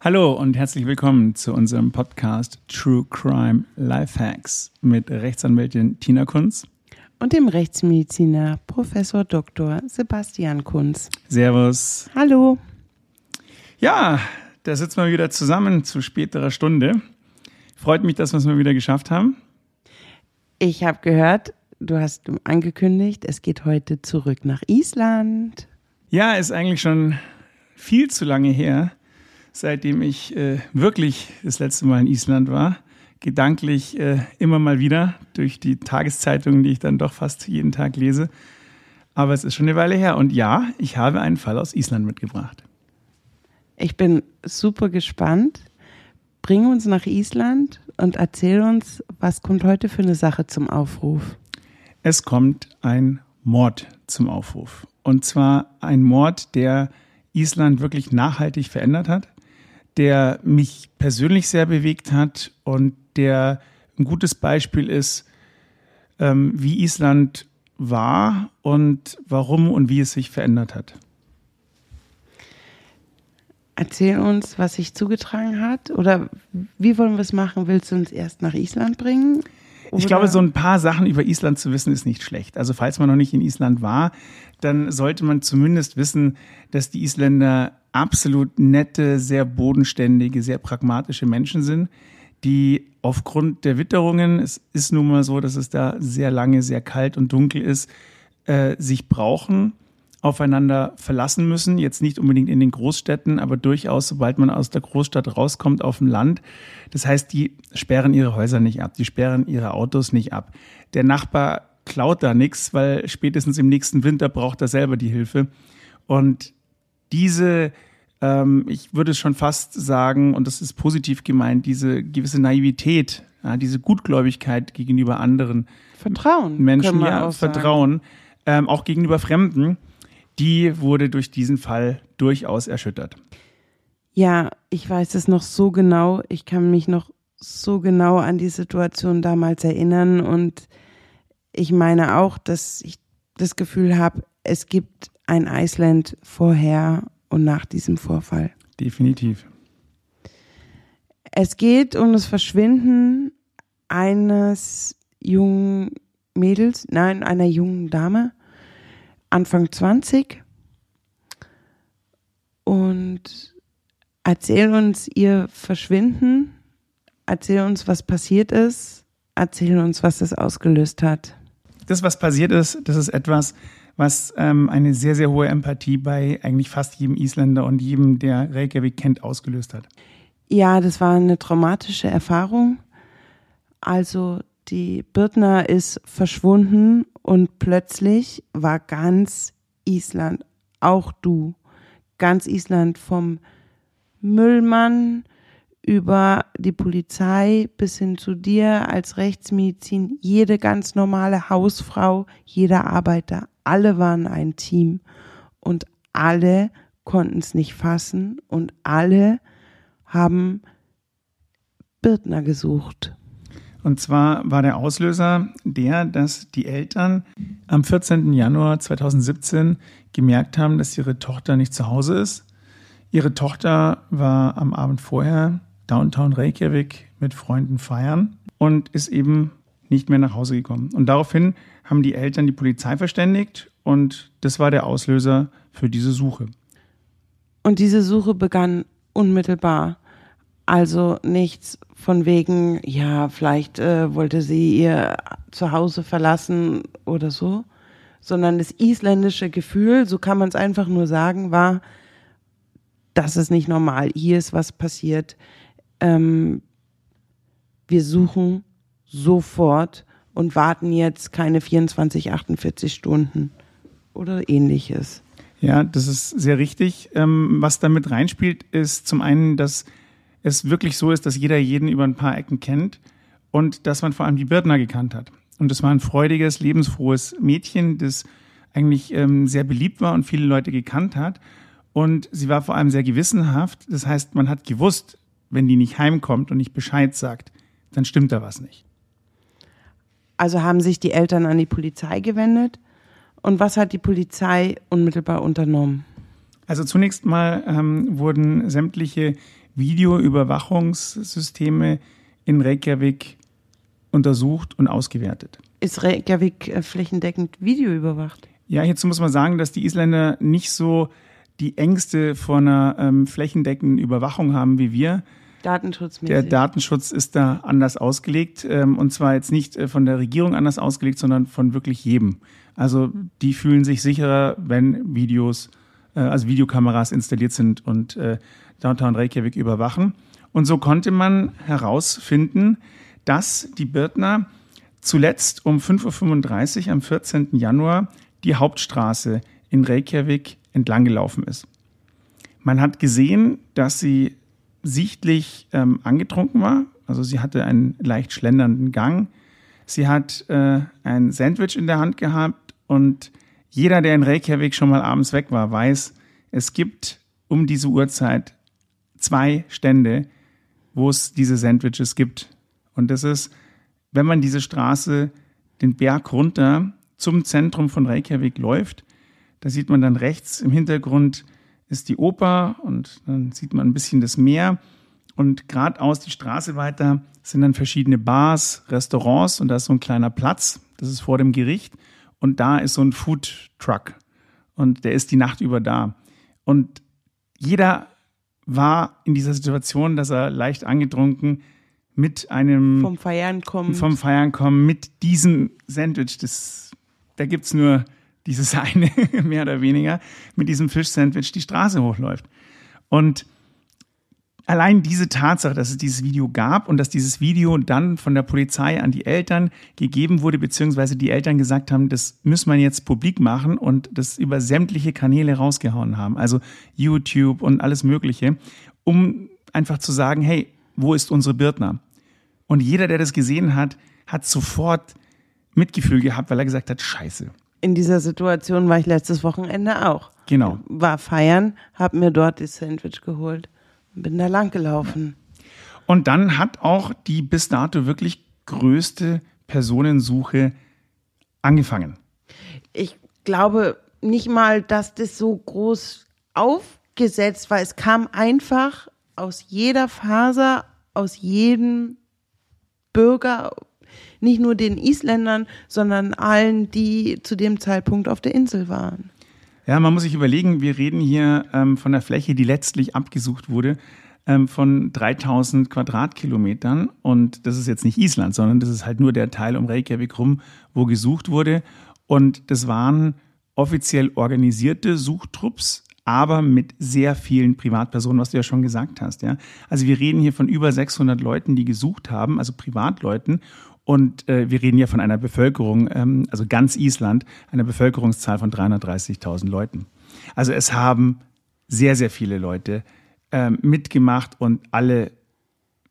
Hallo und herzlich willkommen zu unserem Podcast True Crime Lifehacks mit Rechtsanwältin Tina Kunz und dem Rechtsmediziner Professor Dr. Sebastian Kunz. Servus. Hallo. Ja, da sitzen wir wieder zusammen zu späterer Stunde. Freut mich, dass wir es mal wieder geschafft haben. Ich habe gehört, du hast angekündigt, es geht heute zurück nach Island. Ja, ist eigentlich schon viel zu lange her, seitdem ich äh, wirklich das letzte Mal in Island war. Gedanklich äh, immer mal wieder durch die Tageszeitungen, die ich dann doch fast jeden Tag lese. Aber es ist schon eine Weile her. Und ja, ich habe einen Fall aus Island mitgebracht. Ich bin super gespannt. Bring uns nach Island und erzähl uns, was kommt heute für eine Sache zum Aufruf. Es kommt ein Mord zum Aufruf. Und zwar ein Mord, der Island wirklich nachhaltig verändert hat, der mich persönlich sehr bewegt hat und der ein gutes Beispiel ist, ähm, wie Island war und warum und wie es sich verändert hat. Erzähl uns, was sich zugetragen hat oder wie wollen wir es machen? Willst du uns erst nach Island bringen? Oder? Ich glaube, so ein paar Sachen über Island zu wissen ist nicht schlecht. Also falls man noch nicht in Island war, dann sollte man zumindest wissen, dass die Isländer absolut nette, sehr bodenständige, sehr pragmatische Menschen sind, die aufgrund der Witterungen, es ist nun mal so, dass es da sehr lange, sehr kalt und dunkel ist, äh, sich brauchen, aufeinander verlassen müssen. Jetzt nicht unbedingt in den Großstädten, aber durchaus, sobald man aus der Großstadt rauskommt, auf dem Land. Das heißt, die sperren ihre Häuser nicht ab, die sperren ihre Autos nicht ab. Der Nachbar klaut da nichts, weil spätestens im nächsten Winter braucht er selber die Hilfe. Und diese, ähm, ich würde schon fast sagen, und das ist positiv gemeint, diese gewisse Naivität, ja, diese Gutgläubigkeit gegenüber anderen Vertrauen, Menschen, ja, Vertrauen, ähm, auch gegenüber Fremden, die wurde durch diesen Fall durchaus erschüttert. Ja, ich weiß es noch so genau. Ich kann mich noch so genau an die Situation damals erinnern und ich meine auch, dass ich das Gefühl habe, es gibt ein Island vorher und nach diesem Vorfall. Definitiv. Es geht um das Verschwinden eines jungen Mädels, nein, einer jungen Dame, Anfang 20. Und erzähl uns ihr Verschwinden, erzähl uns, was passiert ist, erzähl uns, was es ausgelöst hat. Das, was passiert ist, das ist etwas, was ähm, eine sehr, sehr hohe Empathie bei eigentlich fast jedem Isländer und jedem, der Reykjavik kennt, ausgelöst hat. Ja, das war eine traumatische Erfahrung. Also die Birtner ist verschwunden und plötzlich war ganz Island, auch du, ganz Island vom Müllmann über die Polizei bis hin zu dir als Rechtsmedizin, jede ganz normale Hausfrau, jeder Arbeiter, alle waren ein Team und alle konnten es nicht fassen und alle haben Birtner gesucht. Und zwar war der Auslöser der, dass die Eltern am 14. Januar 2017 gemerkt haben, dass ihre Tochter nicht zu Hause ist. Ihre Tochter war am Abend vorher Downtown Reykjavik mit Freunden feiern und ist eben nicht mehr nach Hause gekommen. Und daraufhin haben die Eltern die Polizei verständigt und das war der Auslöser für diese Suche. Und diese Suche begann unmittelbar. Also nichts von wegen, ja, vielleicht äh, wollte sie ihr Zuhause verlassen oder so, sondern das isländische Gefühl, so kann man es einfach nur sagen, war, das ist nicht normal, hier ist was passiert. Ähm, wir suchen sofort und warten jetzt keine 24, 48 Stunden oder ähnliches. Ja, das ist sehr richtig. Ähm, was damit reinspielt, ist zum einen, dass es wirklich so ist, dass jeder jeden über ein paar Ecken kennt und dass man vor allem die Birdner gekannt hat. Und das war ein freudiges, lebensfrohes Mädchen, das eigentlich ähm, sehr beliebt war und viele Leute gekannt hat. Und sie war vor allem sehr gewissenhaft. Das heißt, man hat gewusst, wenn die nicht heimkommt und nicht Bescheid sagt, dann stimmt da was nicht. Also haben sich die Eltern an die Polizei gewendet. Und was hat die Polizei unmittelbar unternommen? Also zunächst mal ähm, wurden sämtliche Videoüberwachungssysteme in Reykjavik untersucht und ausgewertet. Ist Reykjavik äh, flächendeckend videoüberwacht? Ja, jetzt muss man sagen, dass die Isländer nicht so die Ängste vor einer ähm, flächendeckenden Überwachung haben wie wir. Datenschutzmäßig. Der Datenschutz ist da anders ausgelegt ähm, und zwar jetzt nicht äh, von der Regierung anders ausgelegt, sondern von wirklich jedem. Also die fühlen sich sicherer, wenn Videos, äh, also Videokameras installiert sind und äh, Downtown Reykjavik überwachen. Und so konnte man herausfinden, dass die Birtner zuletzt um 5.35 Uhr am 14. Januar die Hauptstraße in Reykjavik entlang gelaufen ist. Man hat gesehen, dass sie sichtlich ähm, angetrunken war. Also sie hatte einen leicht schlendernden Gang. Sie hat äh, ein Sandwich in der Hand gehabt und jeder, der in Reykjavik schon mal abends weg war, weiß, es gibt um diese Uhrzeit zwei Stände, wo es diese Sandwiches gibt. Und das ist, wenn man diese Straße den Berg runter zum Zentrum von Reykjavik läuft, da sieht man dann rechts im Hintergrund ist die Oper und dann sieht man ein bisschen das Meer. Und geradeaus die Straße weiter sind dann verschiedene Bars, Restaurants und da ist so ein kleiner Platz. Das ist vor dem Gericht. Und da ist so ein Food Truck. Und der ist die Nacht über da. Und jeder war in dieser Situation, dass er leicht angetrunken mit einem vom Feiern kommen vom Feiern kommen mit diesem Sandwich. Das, da gibt's nur dieses eine, mehr oder weniger, mit diesem Fischsandwich die Straße hochläuft. Und allein diese Tatsache, dass es dieses Video gab und dass dieses Video dann von der Polizei an die Eltern gegeben wurde, beziehungsweise die Eltern gesagt haben, das müssen wir jetzt publik machen und das über sämtliche Kanäle rausgehauen haben, also YouTube und alles Mögliche, um einfach zu sagen, hey, wo ist unsere Birtner? Und jeder, der das gesehen hat, hat sofort Mitgefühl gehabt, weil er gesagt hat, scheiße, in dieser Situation war ich letztes Wochenende auch. Genau. War feiern, habe mir dort das Sandwich geholt und bin da lang gelaufen. Und dann hat auch die bis dato wirklich größte Personensuche angefangen. Ich glaube nicht mal, dass das so groß aufgesetzt war. Es kam einfach aus jeder Faser, aus jedem Bürger nicht nur den Isländern, sondern allen, die zu dem Zeitpunkt auf der Insel waren. Ja, man muss sich überlegen, wir reden hier ähm, von der Fläche, die letztlich abgesucht wurde, ähm, von 3000 Quadratkilometern. Und das ist jetzt nicht Island, sondern das ist halt nur der Teil um Reykjavik rum, wo gesucht wurde. Und das waren offiziell organisierte Suchtrupps, aber mit sehr vielen Privatpersonen, was du ja schon gesagt hast. Ja? Also wir reden hier von über 600 Leuten, die gesucht haben, also Privatleuten. Und äh, wir reden ja von einer Bevölkerung, ähm, also ganz Island, einer Bevölkerungszahl von 330.000 Leuten. Also es haben sehr, sehr viele Leute ähm, mitgemacht und alle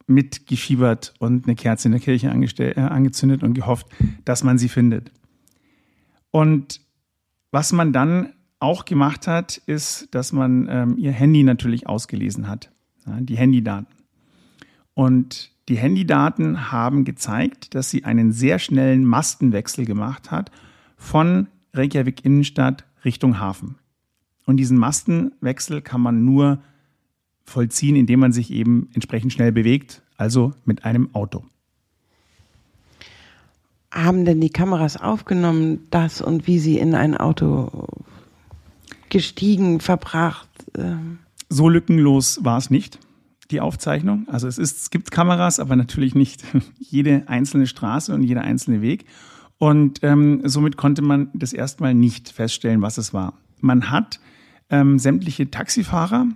mitgefiebert und eine Kerze in der Kirche äh, angezündet und gehofft, dass man sie findet. Und was man dann auch gemacht hat, ist, dass man ähm, ihr Handy natürlich ausgelesen hat, ja, die Handydaten. Und die Handydaten haben gezeigt, dass sie einen sehr schnellen Mastenwechsel gemacht hat von Reykjavik Innenstadt Richtung Hafen. Und diesen Mastenwechsel kann man nur vollziehen, indem man sich eben entsprechend schnell bewegt, also mit einem Auto. Haben denn die Kameras aufgenommen, das und wie sie in ein Auto gestiegen, verbracht? Ähm? So lückenlos war es nicht die Aufzeichnung. Also es, ist, es gibt Kameras, aber natürlich nicht jede einzelne Straße und jeder einzelne Weg. Und ähm, somit konnte man das erstmal nicht feststellen, was es war. Man hat ähm, sämtliche Taxifahrer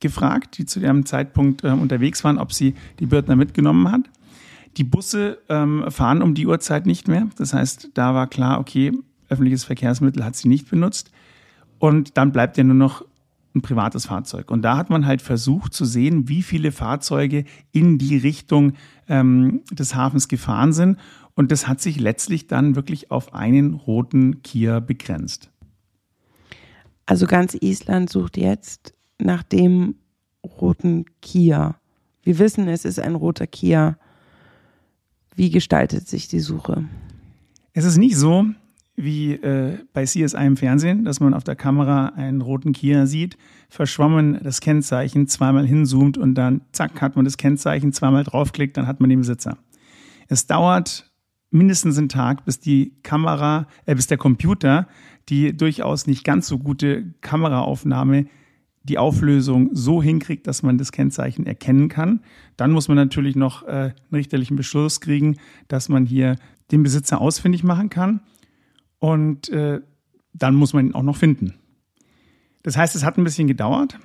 gefragt, die zu dem Zeitpunkt äh, unterwegs waren, ob sie die Bürtner mitgenommen hat. Die Busse ähm, fahren um die Uhrzeit nicht mehr. Das heißt, da war klar, okay, öffentliches Verkehrsmittel hat sie nicht benutzt. Und dann bleibt ja nur noch ein privates Fahrzeug. Und da hat man halt versucht zu sehen, wie viele Fahrzeuge in die Richtung ähm, des Hafens gefahren sind. Und das hat sich letztlich dann wirklich auf einen roten Kia begrenzt. Also ganz Island sucht jetzt nach dem roten Kia. Wir wissen, es ist ein roter Kia. Wie gestaltet sich die Suche? Es ist nicht so, wie äh, bei CSI im Fernsehen, dass man auf der Kamera einen roten Kia sieht, verschwommen das Kennzeichen, zweimal hinzoomt und dann zack hat man das Kennzeichen, zweimal draufklickt, dann hat man den Besitzer. Es dauert mindestens einen Tag, bis die Kamera, äh, bis der Computer die durchaus nicht ganz so gute Kameraaufnahme die Auflösung so hinkriegt, dass man das Kennzeichen erkennen kann. Dann muss man natürlich noch äh, einen richterlichen Beschluss kriegen, dass man hier den Besitzer ausfindig machen kann. Und äh, dann muss man ihn auch noch finden. Das heißt, es hat ein bisschen gedauert.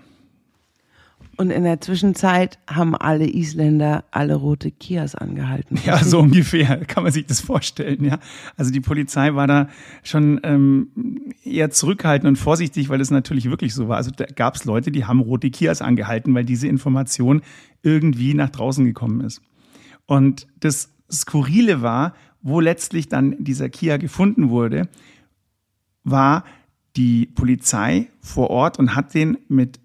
Und in der Zwischenzeit haben alle Isländer alle rote Kias angehalten. Ja, so ungefähr kann man sich das vorstellen. Ja, also die Polizei war da schon ähm, eher zurückhaltend und vorsichtig, weil es natürlich wirklich so war. Also da gab es Leute, die haben rote Kias angehalten, weil diese Information irgendwie nach draußen gekommen ist. Und das Skurrile war, wo letztlich dann dieser Kia gefunden wurde, war die Polizei vor Ort und hat den mit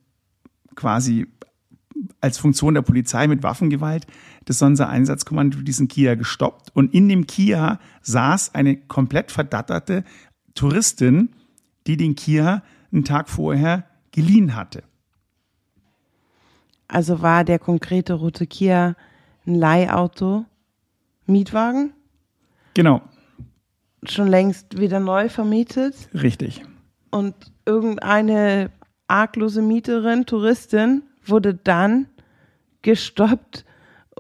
quasi als Funktion der Polizei mit Waffengewalt das Sondereinsatzkommando diesen Kia gestoppt. Und in dem Kia saß eine komplett verdatterte Touristin, die den Kia einen Tag vorher geliehen hatte. Also war der konkrete rote Kia ein Leihauto, Mietwagen? Genau. Schon längst wieder neu vermietet? Richtig. Und irgendeine arglose Mieterin, Touristin, wurde dann gestoppt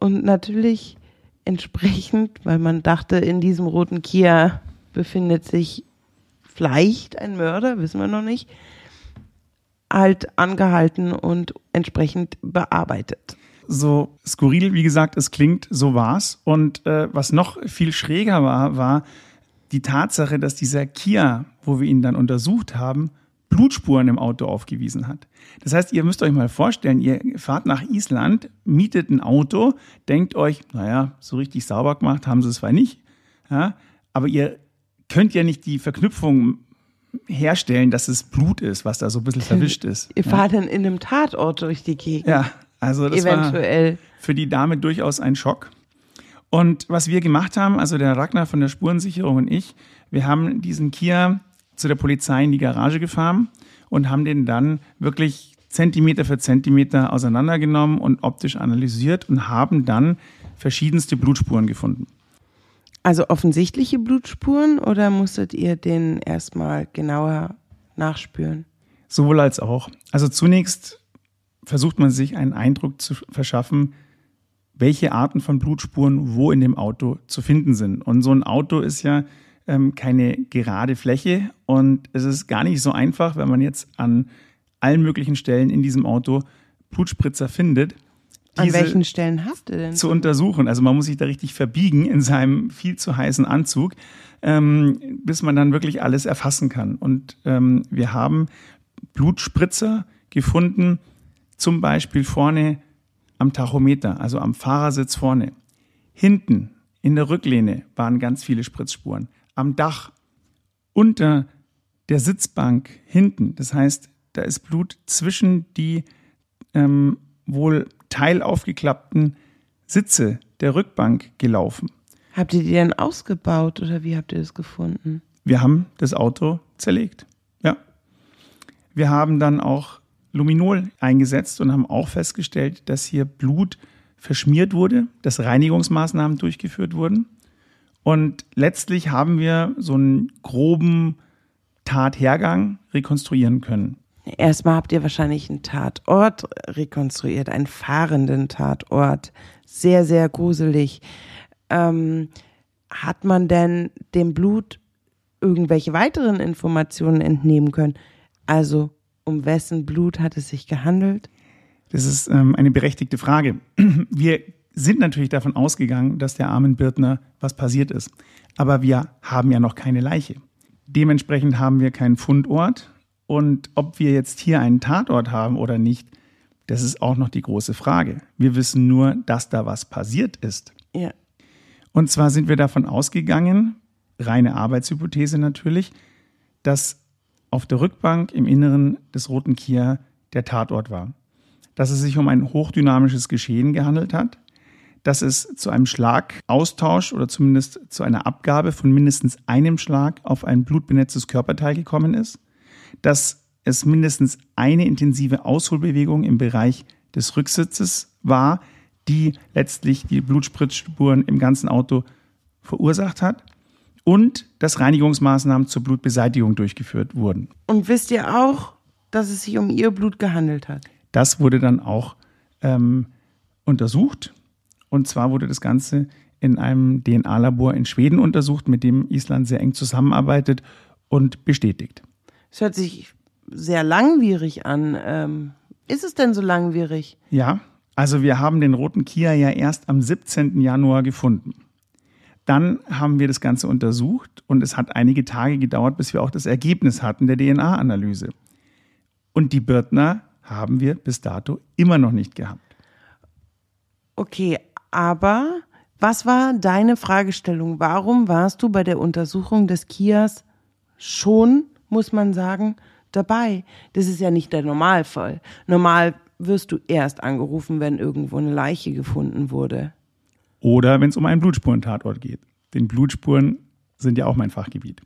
und natürlich entsprechend, weil man dachte, in diesem roten Kia befindet sich vielleicht ein Mörder, wissen wir noch nicht, halt angehalten und entsprechend bearbeitet. So skurril, wie gesagt, es klingt, so war's. Und äh, was noch viel schräger war, war die Tatsache, dass dieser Kia, wo wir ihn dann untersucht haben, Blutspuren im Auto aufgewiesen hat. Das heißt, ihr müsst euch mal vorstellen, ihr fahrt nach Island, mietet ein Auto, denkt euch, naja, so richtig sauber gemacht haben sie es zwar nicht, ja, aber ihr könnt ja nicht die Verknüpfung herstellen, dass es Blut ist, was da so ein bisschen verwischt ist. Ihr fahrt ja. dann in einem Tatort durch die Gegend. Ja, also das Eventuell. war für die Dame durchaus ein Schock. Und was wir gemacht haben, also der Ragnar von der Spurensicherung und ich, wir haben diesen Kia zu der Polizei in die Garage gefahren und haben den dann wirklich Zentimeter für Zentimeter auseinandergenommen und optisch analysiert und haben dann verschiedenste Blutspuren gefunden. Also offensichtliche Blutspuren oder musstet ihr den erstmal genauer nachspüren? Sowohl als auch. Also zunächst versucht man sich einen Eindruck zu verschaffen, welche Arten von Blutspuren wo in dem Auto zu finden sind. Und so ein Auto ist ja ähm, keine gerade Fläche und es ist gar nicht so einfach, wenn man jetzt an allen möglichen Stellen in diesem Auto Blutspritzer findet. An welchen Stellen habt ihr denn? Zu untersuchen. Also man muss sich da richtig verbiegen in seinem viel zu heißen Anzug, ähm, bis man dann wirklich alles erfassen kann. Und ähm, wir haben Blutspritzer gefunden, zum Beispiel vorne am Tachometer, also am Fahrersitz vorne. Hinten in der Rücklehne waren ganz viele Spritzspuren am Dach, unter der Sitzbank hinten. Das heißt, da ist Blut zwischen die ähm, wohl teilaufgeklappten Sitze der Rückbank gelaufen. Habt ihr die denn ausgebaut oder wie habt ihr das gefunden? Wir haben das Auto zerlegt. Ja. Wir haben dann auch Luminol eingesetzt und haben auch festgestellt, dass hier Blut verschmiert wurde, dass Reinigungsmaßnahmen durchgeführt wurden. Und letztlich haben wir so einen groben Tathergang rekonstruieren können. Erstmal habt ihr wahrscheinlich einen Tatort rekonstruiert, einen fahrenden Tatort. Sehr, sehr gruselig. Ähm, hat man denn dem Blut irgendwelche weiteren Informationen entnehmen können? Also, um wessen Blut hat es sich gehandelt? Das ist ähm, eine berechtigte Frage. Wir sind natürlich davon ausgegangen, dass der armen Birtner was passiert ist. Aber wir haben ja noch keine Leiche. Dementsprechend haben wir keinen Fundort. Und ob wir jetzt hier einen Tatort haben oder nicht, das ist auch noch die große Frage. Wir wissen nur, dass da was passiert ist. Ja. Und zwar sind wir davon ausgegangen, reine Arbeitshypothese natürlich, dass auf der Rückbank im Inneren des Roten Kia der Tatort war. Dass es sich um ein hochdynamisches Geschehen gehandelt hat, dass es zu einem Schlagaustausch oder zumindest zu einer Abgabe von mindestens einem Schlag auf ein blutbenetztes Körperteil gekommen ist, dass es mindestens eine intensive Ausholbewegung im Bereich des Rücksitzes war, die letztlich die Blutspritzspuren im ganzen Auto verursacht hat und dass Reinigungsmaßnahmen zur Blutbeseitigung durchgeführt wurden. Und wisst ihr auch, dass es sich um ihr Blut gehandelt hat? Das wurde dann auch ähm, untersucht und zwar wurde das Ganze in einem DNA-Labor in Schweden untersucht, mit dem Island sehr eng zusammenarbeitet und bestätigt. Es hört sich sehr langwierig an. Ähm, ist es denn so langwierig? Ja, also wir haben den roten Kia ja erst am 17. Januar gefunden. Dann haben wir das Ganze untersucht und es hat einige Tage gedauert, bis wir auch das Ergebnis hatten der DNA-Analyse. Und die Birtner haben wir bis dato immer noch nicht gehabt. Okay, aber was war deine Fragestellung? Warum warst du bei der Untersuchung des Kias schon, muss man sagen, dabei? Das ist ja nicht der Normalfall. Normal wirst du erst angerufen, wenn irgendwo eine Leiche gefunden wurde. Oder wenn es um einen Blutspurentatort geht. Denn Blutspuren sind ja auch mein Fachgebiet.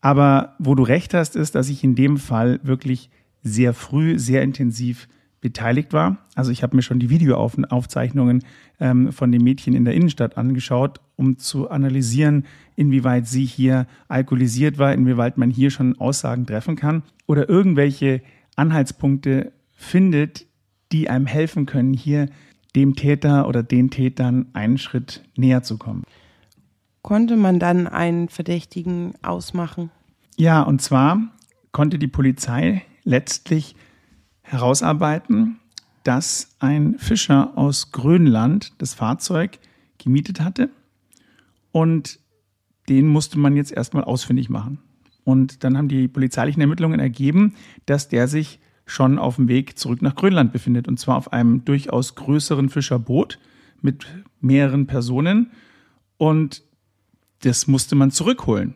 Aber wo du recht hast, ist, dass ich in dem Fall wirklich sehr früh, sehr intensiv beteiligt war. Also ich habe mir schon die Videoaufzeichnungen ähm, von dem Mädchen in der Innenstadt angeschaut, um zu analysieren, inwieweit sie hier alkoholisiert war, inwieweit man hier schon Aussagen treffen kann oder irgendwelche Anhaltspunkte findet, die einem helfen können, hier dem Täter oder den Tätern einen Schritt näher zu kommen. Konnte man dann einen Verdächtigen ausmachen? Ja, und zwar konnte die Polizei letztlich herausarbeiten, dass ein Fischer aus Grönland das Fahrzeug gemietet hatte und den musste man jetzt erstmal ausfindig machen. Und dann haben die polizeilichen Ermittlungen ergeben, dass der sich schon auf dem Weg zurück nach Grönland befindet und zwar auf einem durchaus größeren Fischerboot mit mehreren Personen und das musste man zurückholen.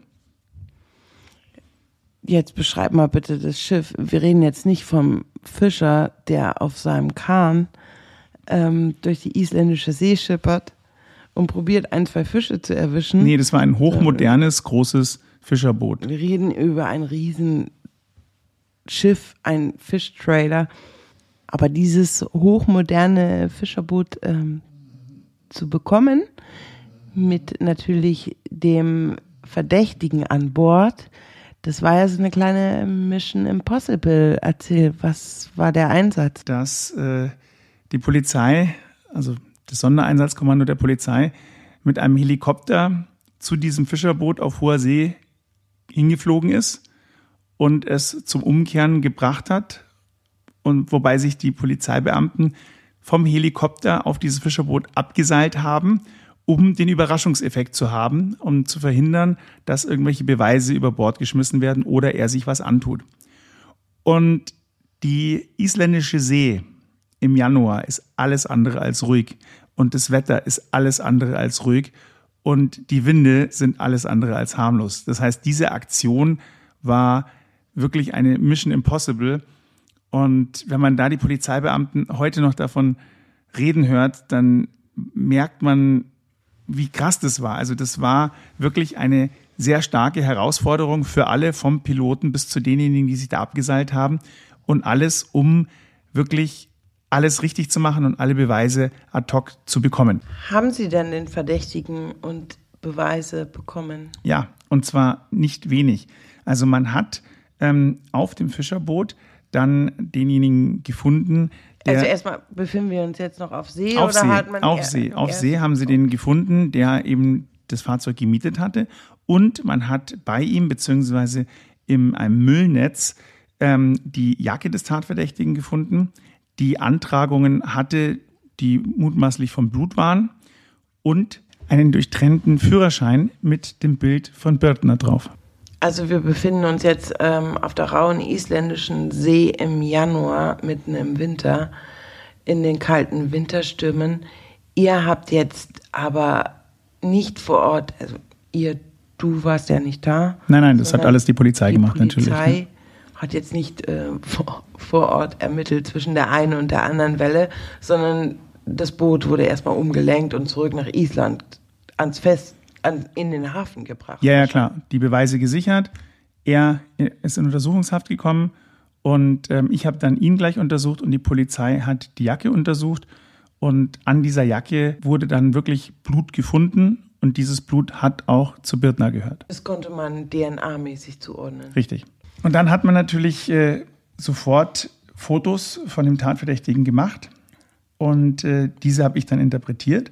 Jetzt beschreib mal bitte das Schiff. Wir reden jetzt nicht vom Fischer, der auf seinem Kahn ähm, durch die isländische See schippert und probiert, ein, zwei Fische zu erwischen. Nee, das war ein hochmodernes, großes Fischerboot. Wir reden über ein Riesenschiff, ein Fischtrailer. Aber dieses hochmoderne Fischerboot ähm, zu bekommen, mit natürlich dem Verdächtigen an Bord, das war ja so eine kleine Mission Impossible. Erzähl, was war der Einsatz? Dass äh, die Polizei, also das Sondereinsatzkommando der Polizei, mit einem Helikopter zu diesem Fischerboot auf hoher See hingeflogen ist und es zum Umkehren gebracht hat. Und wobei sich die Polizeibeamten vom Helikopter auf dieses Fischerboot abgeseilt haben um den Überraschungseffekt zu haben, um zu verhindern, dass irgendwelche Beweise über Bord geschmissen werden oder er sich was antut. Und die isländische See im Januar ist alles andere als ruhig und das Wetter ist alles andere als ruhig und die Winde sind alles andere als harmlos. Das heißt, diese Aktion war wirklich eine Mission Impossible. Und wenn man da die Polizeibeamten heute noch davon reden hört, dann merkt man, wie krass das war. Also das war wirklich eine sehr starke Herausforderung für alle, vom Piloten bis zu denjenigen, die sich da abgeseilt haben. Und alles, um wirklich alles richtig zu machen und alle Beweise ad hoc zu bekommen. Haben Sie denn den Verdächtigen und Beweise bekommen? Ja, und zwar nicht wenig. Also man hat ähm, auf dem Fischerboot dann denjenigen gefunden, der, also erstmal befinden wir uns jetzt noch auf See auf oder See, hat man auf See, auf See haben sie den gefunden, der eben das Fahrzeug gemietet hatte. Und man hat bei ihm beziehungsweise in einem Müllnetz ähm, die Jacke des Tatverdächtigen gefunden, die Antragungen hatte, die mutmaßlich vom Blut waren. Und einen durchtrennten Führerschein mit dem Bild von Birtner drauf. Also wir befinden uns jetzt ähm, auf der rauen isländischen See im Januar, mitten im Winter, in den kalten Winterstürmen. Ihr habt jetzt aber nicht vor Ort, also ihr, du warst ja nicht da. Nein, nein, das hat alles die Polizei die gemacht, Polizei natürlich. Die Polizei hat jetzt nicht äh, vor, vor Ort ermittelt zwischen der einen und der anderen Welle, sondern das Boot wurde erstmal umgelenkt und zurück nach Island ans Fest, an, in den Hafen gebracht. Ja, ja, klar. Die Beweise gesichert. Er ist in Untersuchungshaft gekommen und ähm, ich habe dann ihn gleich untersucht und die Polizei hat die Jacke untersucht. Und an dieser Jacke wurde dann wirklich Blut gefunden und dieses Blut hat auch zu Birtner gehört. Das konnte man DNA-mäßig zuordnen. Richtig. Und dann hat man natürlich äh, sofort Fotos von dem Tatverdächtigen gemacht und äh, diese habe ich dann interpretiert.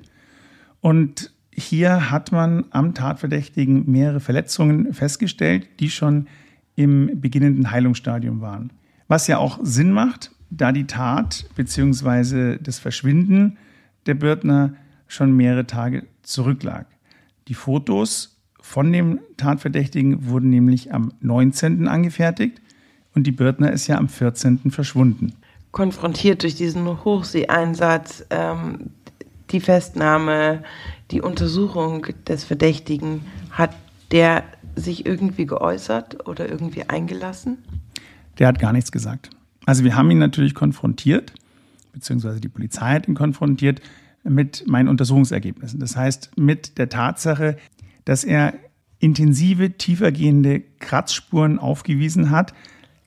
Und hier hat man am Tatverdächtigen mehrere Verletzungen festgestellt, die schon im beginnenden Heilungsstadium waren. Was ja auch Sinn macht, da die Tat bzw. das Verschwinden der Bürtner schon mehrere Tage zurücklag. Die Fotos von dem Tatverdächtigen wurden nämlich am 19. angefertigt und die Bürtner ist ja am 14. verschwunden. Konfrontiert durch diesen Hochseeeinsatz, ähm, die Festnahme, die Untersuchung des Verdächtigen, hat der sich irgendwie geäußert oder irgendwie eingelassen? Der hat gar nichts gesagt. Also wir haben ihn natürlich konfrontiert, beziehungsweise die Polizei hat ihn konfrontiert mit meinen Untersuchungsergebnissen. Das heißt, mit der Tatsache, dass er intensive, tiefergehende Kratzspuren aufgewiesen hat.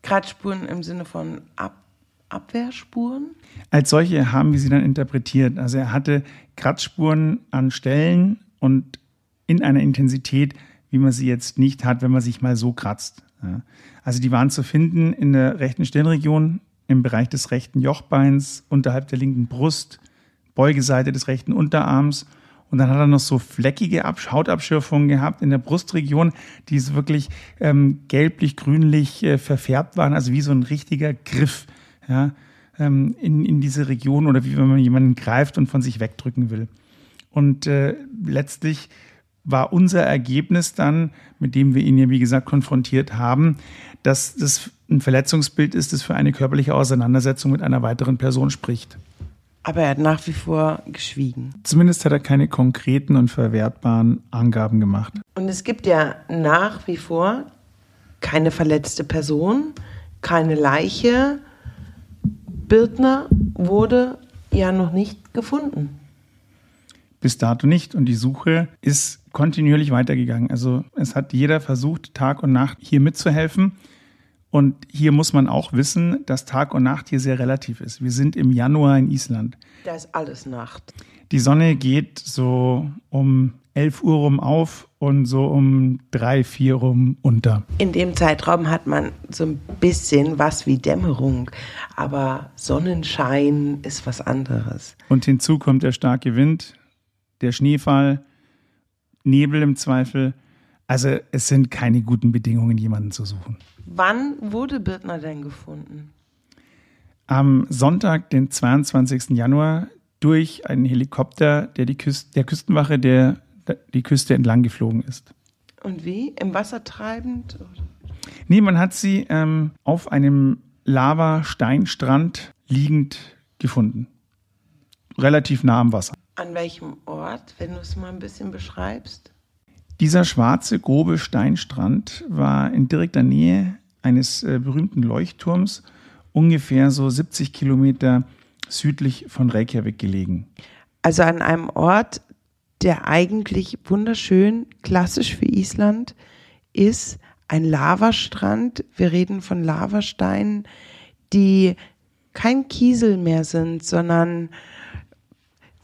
Kratzspuren im Sinne von Ab Abwehrspuren? Als solche haben wir sie dann interpretiert. Also er hatte Kratzspuren an Stellen und in einer Intensität, wie man sie jetzt nicht hat, wenn man sich mal so kratzt. Also die waren zu finden in der rechten Stirnregion, im Bereich des rechten Jochbeins, unterhalb der linken Brust, Beugeseite des rechten Unterarms. Und dann hat er noch so fleckige Hautabschürfungen gehabt in der Brustregion, die so wirklich ähm, gelblich-grünlich äh, verfärbt waren, also wie so ein richtiger Griff ja, ähm, in, in diese Region oder wie wenn man jemanden greift und von sich wegdrücken will. Und äh, letztlich war unser Ergebnis dann, mit dem wir ihn ja wie gesagt konfrontiert haben, dass das ein Verletzungsbild ist, das für eine körperliche Auseinandersetzung mit einer weiteren Person spricht. Aber er hat nach wie vor geschwiegen. Zumindest hat er keine konkreten und verwertbaren Angaben gemacht. Und es gibt ja nach wie vor keine verletzte Person, keine Leiche. Birtner wurde ja noch nicht gefunden. Bis dato nicht. Und die Suche ist kontinuierlich weitergegangen. Also es hat jeder versucht, Tag und Nacht hier mitzuhelfen. Und hier muss man auch wissen, dass Tag und Nacht hier sehr relativ ist. Wir sind im Januar in Island. Da ist alles Nacht. Die Sonne geht so um 11 Uhr rum auf und so um 3, 4 rum unter. In dem Zeitraum hat man so ein bisschen was wie Dämmerung, aber Sonnenschein ist was anderes. Und hinzu kommt der starke Wind, der Schneefall, Nebel im Zweifel. Also es sind keine guten Bedingungen, jemanden zu suchen. Wann wurde Birtner denn gefunden? Am Sonntag, den 22. Januar, durch einen Helikopter, der die Küste, der Küstenwache, der die Küste entlang geflogen ist. Und wie? Im Wasser treibend? Oder? Nee, man hat sie ähm, auf einem Lava-Steinstrand liegend gefunden. Relativ nah am Wasser. An welchem Ort, wenn du es mal ein bisschen beschreibst? Dieser schwarze, grobe Steinstrand war in direkter Nähe eines äh, berühmten Leuchtturms, ungefähr so 70 Kilometer südlich von Reykjavik gelegen. Also an einem Ort, der eigentlich wunderschön, klassisch für Island ist, ein Lavastrand. Wir reden von Lavasteinen, die kein Kiesel mehr sind, sondern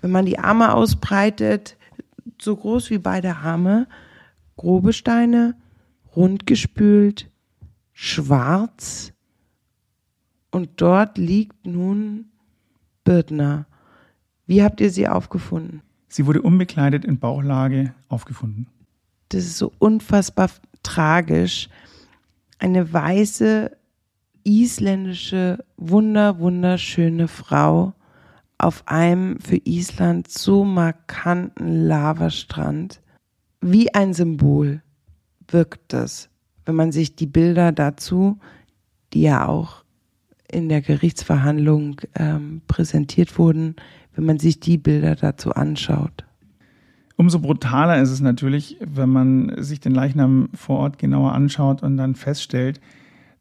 wenn man die Arme ausbreitet, so groß wie beide Arme, grobe Steine, rundgespült, schwarz. Und dort liegt nun Birdner. Wie habt ihr sie aufgefunden? Sie wurde unbekleidet in Bauchlage aufgefunden. Das ist so unfassbar tragisch. Eine weiße, isländische, wunder, wunderschöne Frau auf einem für Island so markanten Lavastrand. Wie ein Symbol wirkt das, wenn man sich die Bilder dazu, die ja auch in der Gerichtsverhandlung ähm, präsentiert wurden, wenn man sich die Bilder dazu anschaut. Umso brutaler ist es natürlich, wenn man sich den Leichnam vor Ort genauer anschaut und dann feststellt,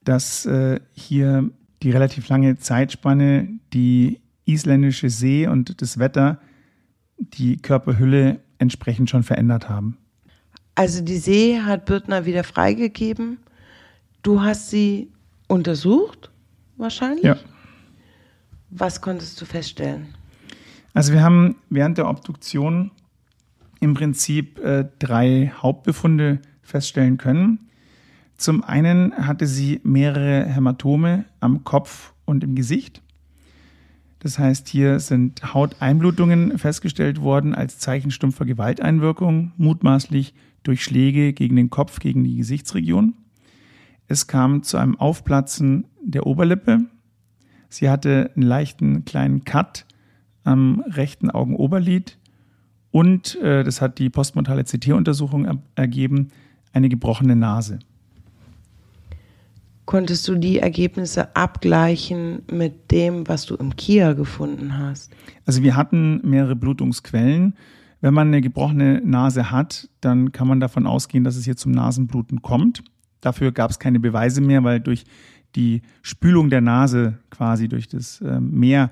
dass äh, hier die relativ lange Zeitspanne, die isländische See und das Wetter die Körperhülle entsprechend schon verändert haben. Also die See hat Bürdner wieder freigegeben. Du hast sie untersucht, wahrscheinlich? Ja. Was konntest du feststellen? Also wir haben während der Obduktion im Prinzip äh, drei Hauptbefunde feststellen können. Zum einen hatte sie mehrere Hämatome am Kopf und im Gesicht. Das heißt, hier sind Hauteinblutungen festgestellt worden als Zeichen stumpfer Gewalteinwirkung, mutmaßlich durch Schläge gegen den Kopf, gegen die Gesichtsregion. Es kam zu einem Aufplatzen der Oberlippe. Sie hatte einen leichten kleinen Cut am rechten Augenoberlid und, äh, das hat die postmortale CT-Untersuchung ergeben, eine gebrochene Nase. Konntest du die Ergebnisse abgleichen mit dem, was du im Kia gefunden hast? Also wir hatten mehrere Blutungsquellen. Wenn man eine gebrochene Nase hat, dann kann man davon ausgehen, dass es hier zum Nasenbluten kommt. Dafür gab es keine Beweise mehr, weil durch die Spülung der Nase quasi durch das ähm, Meer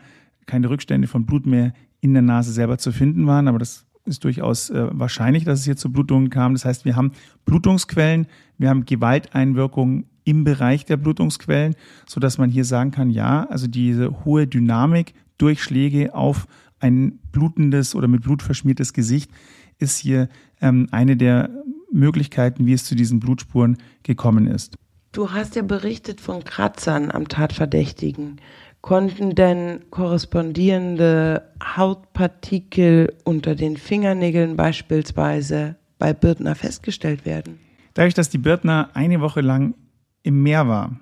keine Rückstände von Blut mehr in der Nase selber zu finden waren. Aber das ist durchaus äh, wahrscheinlich, dass es hier zu Blutungen kam. Das heißt, wir haben Blutungsquellen, wir haben Gewalteinwirkungen im Bereich der Blutungsquellen, so dass man hier sagen kann, ja, also diese hohe Dynamik durch Schläge auf ein blutendes oder mit Blut verschmiertes Gesicht ist hier ähm, eine der Möglichkeiten, wie es zu diesen Blutspuren gekommen ist. Du hast ja berichtet von Kratzern am Tatverdächtigen. Konnten denn korrespondierende Hautpartikel unter den Fingernägeln beispielsweise bei Birtner festgestellt werden? Dadurch, dass die Birtner eine Woche lang im Meer war,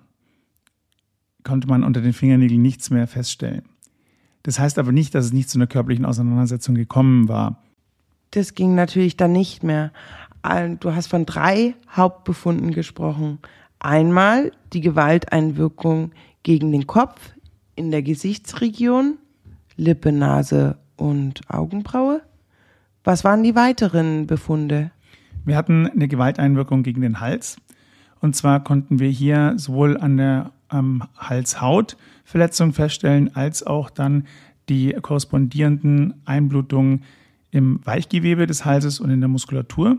konnte man unter den Fingernägeln nichts mehr feststellen. Das heißt aber nicht, dass es nicht zu einer körperlichen Auseinandersetzung gekommen war. Das ging natürlich dann nicht mehr. Du hast von drei Hauptbefunden gesprochen. Einmal die Gewalteinwirkung gegen den Kopf in der Gesichtsregion, Lippe, Nase und Augenbraue. Was waren die weiteren Befunde? Wir hatten eine Gewalteinwirkung gegen den Hals. Und zwar konnten wir hier sowohl an der ähm, Halshautverletzung feststellen, als auch dann die korrespondierenden Einblutungen im Weichgewebe des Halses und in der Muskulatur.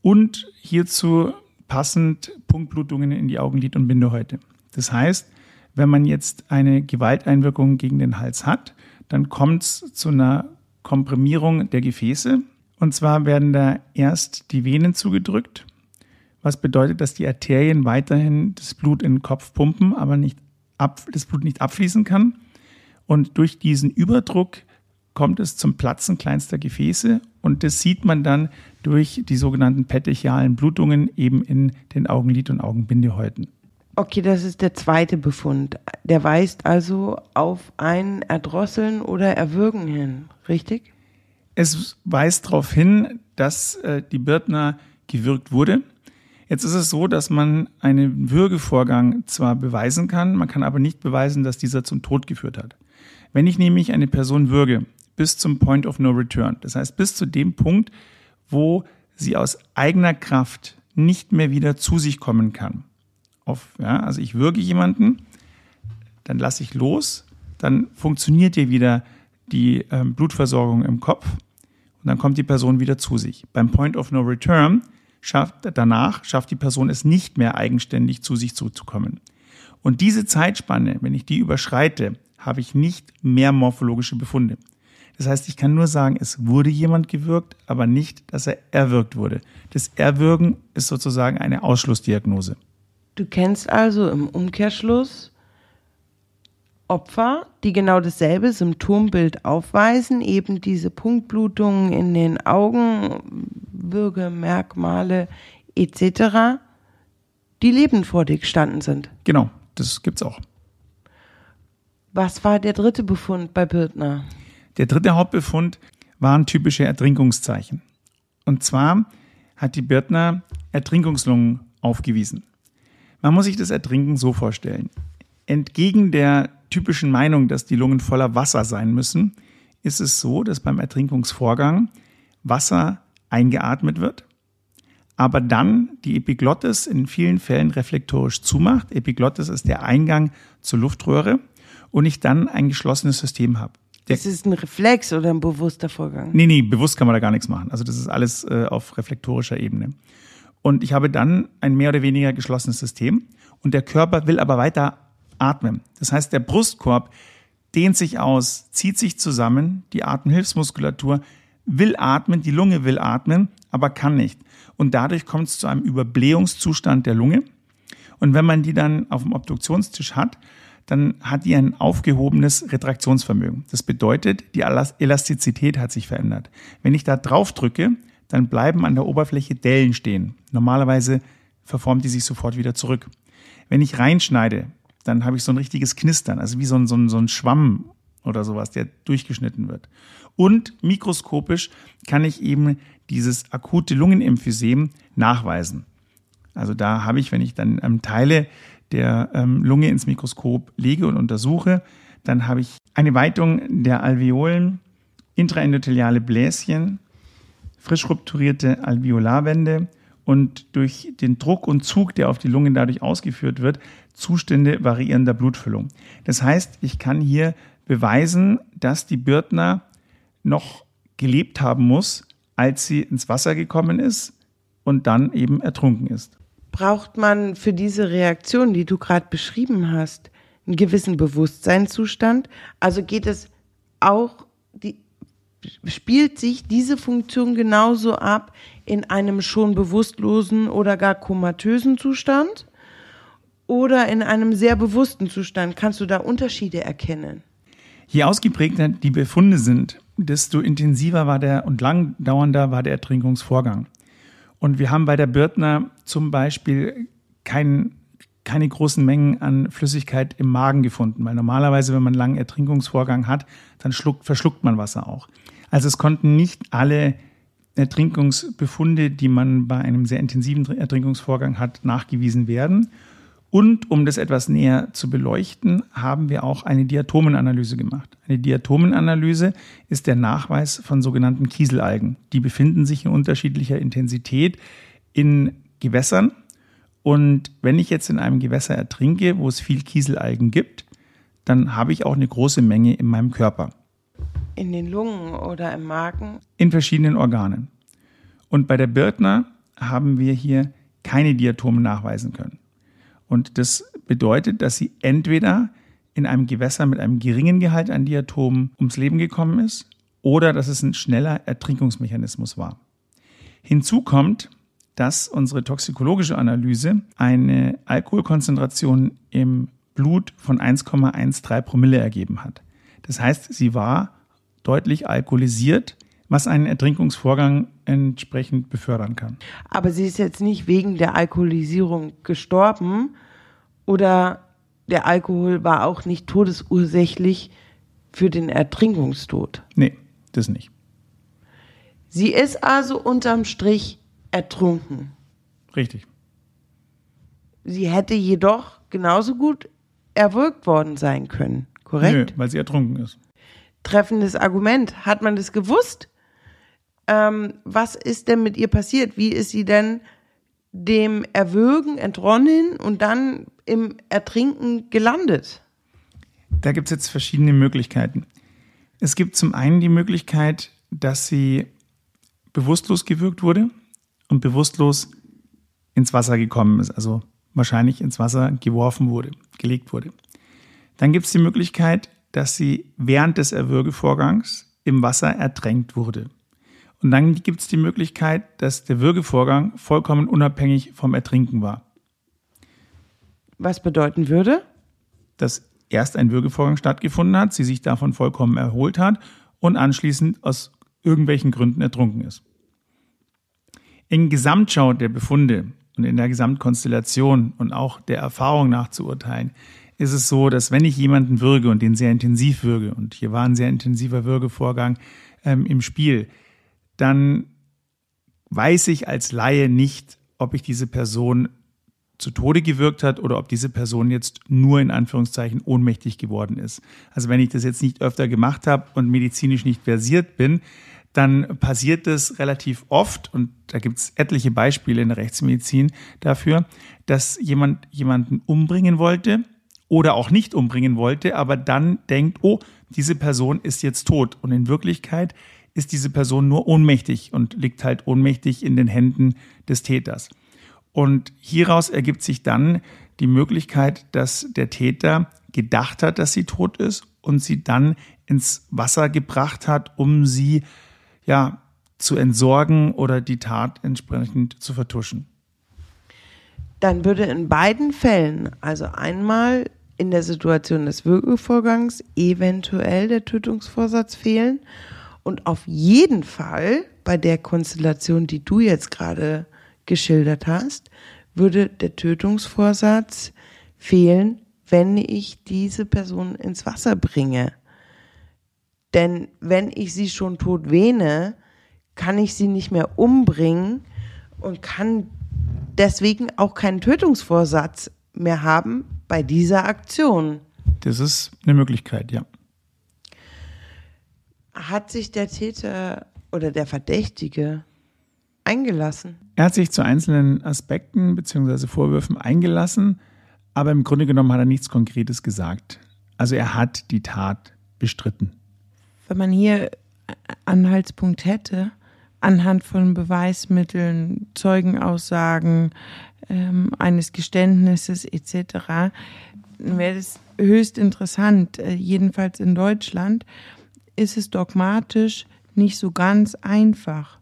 Und hierzu passend Punktblutungen in die Augenlid- und Bindehäute. Das heißt, wenn man jetzt eine Gewalteinwirkung gegen den Hals hat, dann kommt es zu einer Komprimierung der Gefäße. Und zwar werden da erst die Venen zugedrückt was bedeutet, dass die Arterien weiterhin das Blut in den Kopf pumpen, aber nicht ab, das Blut nicht abfließen kann. Und durch diesen Überdruck kommt es zum Platzen kleinster Gefäße und das sieht man dann durch die sogenannten petechialen Blutungen eben in den Augenlid- und Augenbindehäuten. Okay, das ist der zweite Befund. Der weist also auf ein Erdrosseln oder Erwürgen hin, richtig? Es weist darauf hin, dass äh, die Birtner gewürgt wurde. Jetzt ist es so, dass man einen Würgevorgang zwar beweisen kann, man kann aber nicht beweisen, dass dieser zum Tod geführt hat. Wenn ich nämlich eine Person würge bis zum Point of No Return, das heißt bis zu dem Punkt, wo sie aus eigener Kraft nicht mehr wieder zu sich kommen kann. Auf, ja, also ich würge jemanden, dann lasse ich los, dann funktioniert hier wieder die ähm, Blutversorgung im Kopf und dann kommt die Person wieder zu sich. Beim Point of No Return schafft, danach schafft die Person es nicht mehr eigenständig zu sich zuzukommen. Und diese Zeitspanne, wenn ich die überschreite, habe ich nicht mehr morphologische Befunde. Das heißt, ich kann nur sagen, es wurde jemand gewürgt, aber nicht, dass er erwürgt wurde. Das Erwürgen ist sozusagen eine Ausschlussdiagnose. Du kennst also im Umkehrschluss Opfer, die genau dasselbe Symptombild aufweisen, eben diese Punktblutungen in den Augen, Würgemerkmale etc., die lebend vor dir gestanden sind. Genau, das gibt's auch. Was war der dritte Befund bei Bürtner? Der dritte Hauptbefund waren typische Ertrinkungszeichen. Und zwar hat die Birtner Ertrinkungslungen aufgewiesen. Man muss sich das Ertrinken so vorstellen. Entgegen der typischen Meinung, dass die Lungen voller Wasser sein müssen, ist es so, dass beim Ertrinkungsvorgang Wasser eingeatmet wird, aber dann die Epiglottis in vielen Fällen reflektorisch zumacht. Epiglottis ist der Eingang zur Luftröhre und ich dann ein geschlossenes System habe. Das ist ein Reflex oder ein bewusster Vorgang? Nee, nee, bewusst kann man da gar nichts machen. Also das ist alles äh, auf reflektorischer Ebene. Und ich habe dann ein mehr oder weniger geschlossenes System und der Körper will aber weiter atmen. Das heißt, der Brustkorb dehnt sich aus, zieht sich zusammen, die Atemhilfsmuskulatur will atmen, die Lunge will atmen, aber kann nicht. Und dadurch kommt es zu einem Überblähungszustand der Lunge. Und wenn man die dann auf dem Obduktionstisch hat, dann hat die ein aufgehobenes Retraktionsvermögen. Das bedeutet, die Elastizität hat sich verändert. Wenn ich da drauf drücke, dann bleiben an der Oberfläche Dellen stehen. Normalerweise verformt die sich sofort wieder zurück. Wenn ich reinschneide, dann habe ich so ein richtiges Knistern, also wie so ein, so ein, so ein Schwamm oder sowas, der durchgeschnitten wird. Und mikroskopisch kann ich eben dieses akute Lungenemphysem nachweisen. Also da habe ich, wenn ich dann ähm, Teile der ähm, Lunge ins Mikroskop lege und untersuche, dann habe ich eine Weitung der Alveolen, intraendotheliale Bläschen, frisch rupturierte Alveolarwände und durch den Druck und Zug, der auf die Lunge dadurch ausgeführt wird, Zustände variierender Blutfüllung. Das heißt, ich kann hier beweisen, dass die Bürtner noch gelebt haben muss, als sie ins Wasser gekommen ist und dann eben ertrunken ist braucht man für diese Reaktion, die du gerade beschrieben hast, einen gewissen Bewusstseinszustand? Also geht es auch, die, spielt sich diese Funktion genauso ab in einem schon bewusstlosen oder gar komatösen Zustand? Oder in einem sehr bewussten Zustand? Kannst du da Unterschiede erkennen? Je ausgeprägter die Befunde sind, desto intensiver war der und lang dauernder war der Ertrinkungsvorgang. Und wir haben bei der Birtner zum Beispiel kein, keine großen Mengen an Flüssigkeit im Magen gefunden, weil normalerweise, wenn man einen langen Ertrinkungsvorgang hat, dann schluckt, verschluckt man Wasser auch. Also es konnten nicht alle Ertrinkungsbefunde, die man bei einem sehr intensiven Ertrinkungsvorgang hat, nachgewiesen werden. Und um das etwas näher zu beleuchten, haben wir auch eine Diatomenanalyse gemacht. Eine Diatomenanalyse ist der Nachweis von sogenannten Kieselalgen. Die befinden sich in unterschiedlicher Intensität in Gewässern. Und wenn ich jetzt in einem Gewässer ertrinke, wo es viel Kieselalgen gibt, dann habe ich auch eine große Menge in meinem Körper. In den Lungen oder im Magen? In verschiedenen Organen. Und bei der Birtner haben wir hier keine Diatomen nachweisen können. Und das bedeutet, dass sie entweder in einem Gewässer mit einem geringen Gehalt an Diatomen ums Leben gekommen ist oder dass es ein schneller Ertrinkungsmechanismus war. Hinzu kommt, dass unsere toxikologische Analyse eine Alkoholkonzentration im Blut von 1,13 Promille ergeben hat. Das heißt, sie war deutlich alkoholisiert, was einen Ertrinkungsvorgang entsprechend befördern kann. Aber sie ist jetzt nicht wegen der Alkoholisierung gestorben, oder der Alkohol war auch nicht todesursächlich für den Ertrinkungstod? Nee, das nicht. Sie ist also unterm Strich ertrunken. Richtig. Sie hätte jedoch genauso gut erwürgt worden sein können, korrekt? Nö, weil sie ertrunken ist. Treffendes Argument. Hat man das gewusst? Ähm, was ist denn mit ihr passiert? Wie ist sie denn dem Erwürgen entronnen und dann im Ertrinken gelandet? Da gibt es jetzt verschiedene Möglichkeiten. Es gibt zum einen die Möglichkeit, dass sie bewusstlos gewürgt wurde und bewusstlos ins Wasser gekommen ist, also wahrscheinlich ins Wasser geworfen wurde, gelegt wurde. Dann gibt es die Möglichkeit, dass sie während des Erwürgevorgangs im Wasser ertränkt wurde. Und dann gibt es die Möglichkeit, dass der Würgevorgang vollkommen unabhängig vom Ertrinken war. Was bedeuten würde? Dass erst ein Würgevorgang stattgefunden hat, sie sich davon vollkommen erholt hat und anschließend aus irgendwelchen Gründen ertrunken ist. In Gesamtschau der Befunde und in der Gesamtkonstellation und auch der Erfahrung nach zu urteilen, ist es so, dass wenn ich jemanden würge und den sehr intensiv würge, und hier war ein sehr intensiver Würgevorgang ähm, im Spiel, dann weiß ich als Laie nicht, ob ich diese Person zu Tode gewirkt hat oder ob diese Person jetzt nur in Anführungszeichen ohnmächtig geworden ist. Also wenn ich das jetzt nicht öfter gemacht habe und medizinisch nicht versiert bin, dann passiert das relativ oft, und da gibt es etliche Beispiele in der Rechtsmedizin dafür, dass jemand jemanden umbringen wollte oder auch nicht umbringen wollte, aber dann denkt, oh, diese Person ist jetzt tot. Und in Wirklichkeit ist diese Person nur ohnmächtig und liegt halt ohnmächtig in den Händen des Täters. Und hieraus ergibt sich dann die Möglichkeit, dass der Täter gedacht hat, dass sie tot ist und sie dann ins Wasser gebracht hat, um sie ja zu entsorgen oder die Tat entsprechend zu vertuschen. Dann würde in beiden Fällen, also einmal in der Situation des Würgevorgangs, eventuell der Tötungsvorsatz fehlen und auf jeden Fall bei der Konstellation, die du jetzt gerade geschildert hast, würde der Tötungsvorsatz fehlen, wenn ich diese Person ins Wasser bringe. Denn wenn ich sie schon tot wähne, kann ich sie nicht mehr umbringen und kann deswegen auch keinen Tötungsvorsatz mehr haben bei dieser Aktion. Das ist eine Möglichkeit, ja. Hat sich der Täter oder der Verdächtige eingelassen? Er hat sich zu einzelnen Aspekten bzw. Vorwürfen eingelassen, aber im Grunde genommen hat er nichts Konkretes gesagt. Also er hat die Tat bestritten. Wenn man hier Anhaltspunkt hätte, anhand von Beweismitteln, Zeugenaussagen, ähm, eines Geständnisses etc., wäre das höchst interessant. Äh, jedenfalls in Deutschland ist es dogmatisch nicht so ganz einfach.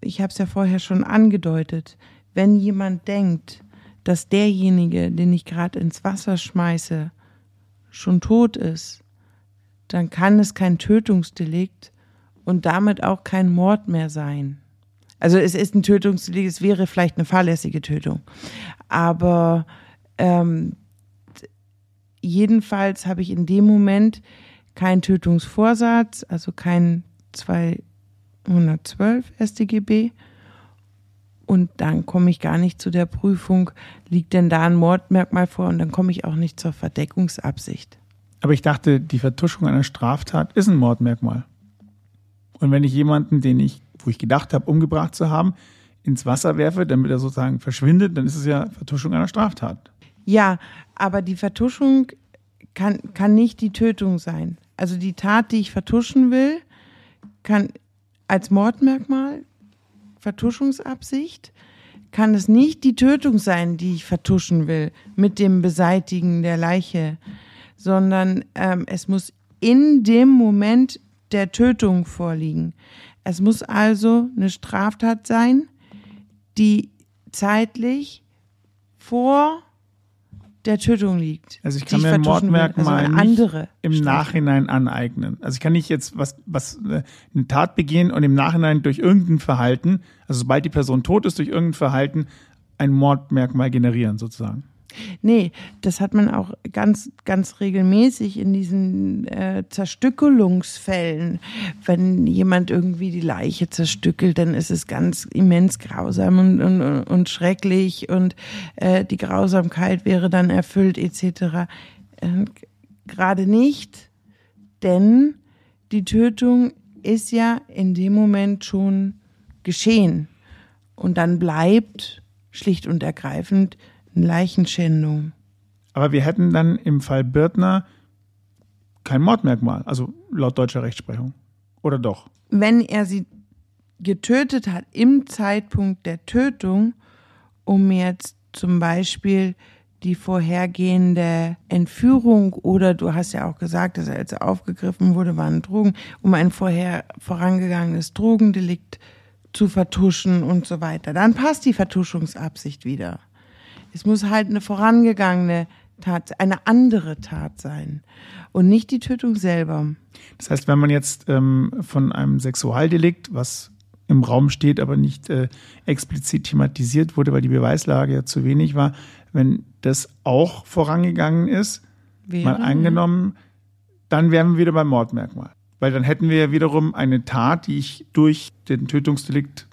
Ich habe es ja vorher schon angedeutet. Wenn jemand denkt, dass derjenige, den ich gerade ins Wasser schmeiße, schon tot ist, dann kann es kein Tötungsdelikt und damit auch kein Mord mehr sein. Also es ist ein Tötungsdelikt, es wäre vielleicht eine fahrlässige Tötung. Aber ähm, jedenfalls habe ich in dem Moment keinen Tötungsvorsatz, also kein 212 StGB. Und dann komme ich gar nicht zu der Prüfung, liegt denn da ein Mordmerkmal vor und dann komme ich auch nicht zur Verdeckungsabsicht. Aber ich dachte, die Vertuschung einer Straftat ist ein Mordmerkmal. Und wenn ich jemanden, den ich, wo ich gedacht habe, umgebracht zu haben, ins Wasser werfe, damit er sozusagen verschwindet, dann ist es ja Vertuschung einer Straftat. Ja, aber die Vertuschung kann, kann nicht die Tötung sein. Also die Tat, die ich vertuschen will, kann als Mordmerkmal, Vertuschungsabsicht, kann es nicht die Tötung sein, die ich vertuschen will, mit dem Beseitigen der Leiche, sondern ähm, es muss in dem Moment der Tötung vorliegen. Es muss also eine Straftat sein, die zeitlich vor der Tötung liegt. Also ich kann mir ein Mordmerkmal also andere im Strafe. Nachhinein aneignen. Also ich kann nicht jetzt was, was äh, eine Tat begehen und im Nachhinein durch irgendein Verhalten, also sobald die Person tot ist, durch irgendein Verhalten ein Mordmerkmal generieren sozusagen. Nee, das hat man auch ganz, ganz regelmäßig in diesen äh, Zerstückelungsfällen. Wenn jemand irgendwie die Leiche zerstückelt, dann ist es ganz immens grausam und, und, und schrecklich und äh, die Grausamkeit wäre dann erfüllt etc. Äh, Gerade nicht, denn die Tötung ist ja in dem Moment schon geschehen. Und dann bleibt schlicht und ergreifend Leichenschändung. Aber wir hätten dann im Fall Birtner kein Mordmerkmal, also laut deutscher Rechtsprechung. Oder doch? Wenn er sie getötet hat im Zeitpunkt der Tötung, um jetzt zum Beispiel die vorhergehende Entführung oder du hast ja auch gesagt, dass er jetzt aufgegriffen wurde, waren Drogen, um ein vorher vorangegangenes Drogendelikt zu vertuschen und so weiter. Dann passt die Vertuschungsabsicht wieder. Es muss halt eine vorangegangene Tat, eine andere Tat sein und nicht die Tötung selber. Das heißt, wenn man jetzt ähm, von einem Sexualdelikt, was im Raum steht, aber nicht äh, explizit thematisiert wurde, weil die Beweislage ja zu wenig war, wenn das auch vorangegangen ist, Wäre, mal angenommen, dann wären wir wieder beim Mordmerkmal. Weil dann hätten wir ja wiederum eine Tat, die ich durch den Tötungsdelikt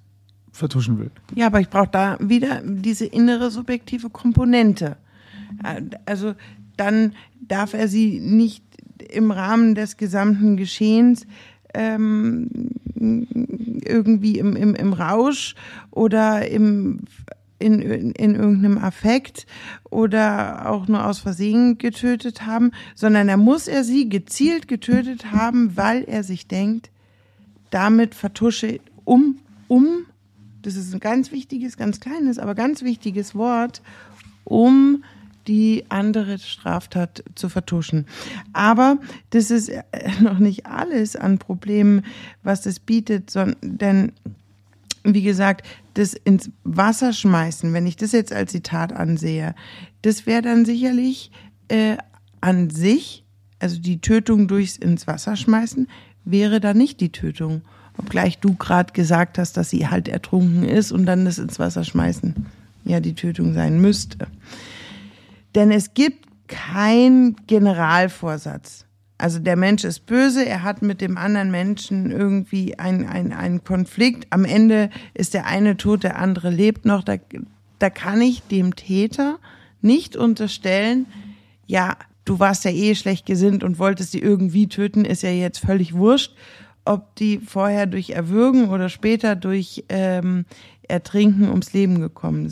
vertuschen will. Ja, aber ich brauche da wieder diese innere subjektive Komponente. Also dann darf er sie nicht im Rahmen des gesamten Geschehens ähm, irgendwie im, im, im Rausch oder im in, in, in irgendeinem Affekt oder auch nur aus Versehen getötet haben, sondern er muss er sie gezielt getötet haben, weil er sich denkt, damit vertusche um, um, das ist ein ganz wichtiges, ganz kleines, aber ganz wichtiges Wort, um die andere Straftat zu vertuschen. Aber das ist noch nicht alles an Problemen, was das bietet, denn wie gesagt, das ins Wasser schmeißen, wenn ich das jetzt als Zitat ansehe, das wäre dann sicherlich äh, an sich, also die Tötung durchs ins Wasser schmeißen, wäre dann nicht die Tötung. Obgleich du gerade gesagt hast, dass sie halt ertrunken ist und dann das ins Wasser schmeißen ja die Tötung sein müsste. Denn es gibt keinen Generalvorsatz. Also der Mensch ist böse, er hat mit dem anderen Menschen irgendwie einen ein Konflikt. Am Ende ist der eine tot, der andere lebt noch. Da, da kann ich dem Täter nicht unterstellen, ja, du warst ja eh schlecht gesinnt und wolltest sie irgendwie töten, ist ja jetzt völlig wurscht, ob die vorher durch Erwürgen oder später durch ähm, Ertrinken ums Leben gekommen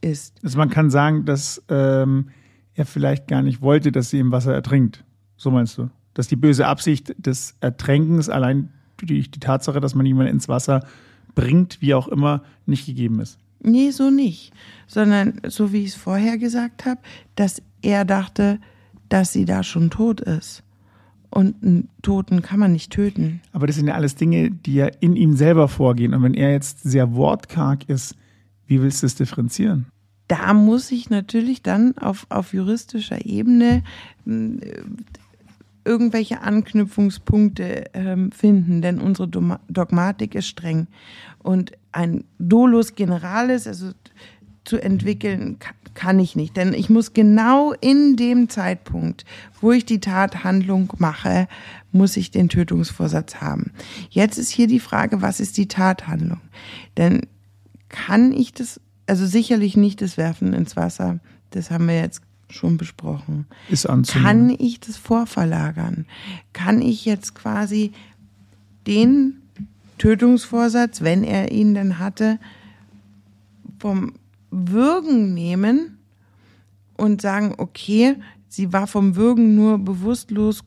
ist. Also man kann sagen, dass ähm, er vielleicht gar nicht wollte, dass sie im Wasser ertrinkt. So meinst du? dass die böse Absicht des Ertränkens allein durch die Tatsache, dass man jemanden ins Wasser bringt, wie auch immer, nicht gegeben ist. Nee, so nicht. Sondern, so wie ich es vorher gesagt habe, dass er dachte, dass sie da schon tot ist. Und einen Toten kann man nicht töten. Aber das sind ja alles Dinge, die ja in ihm selber vorgehen. Und wenn er jetzt sehr wortkarg ist, wie willst du es differenzieren? Da muss ich natürlich dann auf, auf juristischer Ebene irgendwelche Anknüpfungspunkte ähm, finden, denn unsere Dogmatik ist streng. Und ein Dolus Generalis, also zu entwickeln, kann ich nicht. Denn ich muss genau in dem Zeitpunkt, wo ich die Tathandlung mache, muss ich den Tötungsvorsatz haben. Jetzt ist hier die Frage, was ist die Tathandlung? Denn kann ich das, also sicherlich nicht das Werfen ins Wasser, das haben wir jetzt schon besprochen. Ist anzunehmen. Kann ich das vorverlagern? Kann ich jetzt quasi den Tötungsvorsatz, wenn er ihn denn hatte, vom Würgen nehmen und sagen, okay, sie war vom Würgen nur bewusstlos,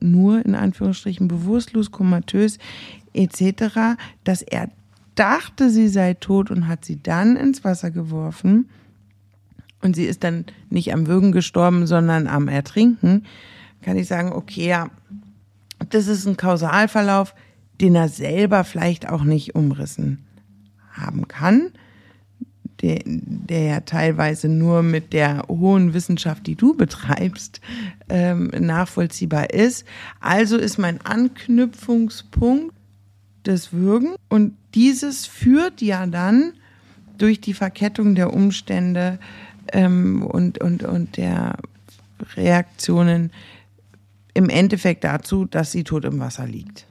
nur in Anführungsstrichen bewusstlos, komatös etc., dass er dachte, sie sei tot und hat sie dann ins Wasser geworfen und sie ist dann nicht am Würgen gestorben, sondern am Ertrinken, kann ich sagen, okay, ja, das ist ein Kausalverlauf, den er selber vielleicht auch nicht umrissen haben kann, der, der ja teilweise nur mit der hohen Wissenschaft, die du betreibst, ähm, nachvollziehbar ist. Also ist mein Anknüpfungspunkt das Würgen und dieses führt ja dann durch die Verkettung der Umstände ähm, und, und, und der Reaktionen im Endeffekt dazu, dass sie tot im Wasser liegt.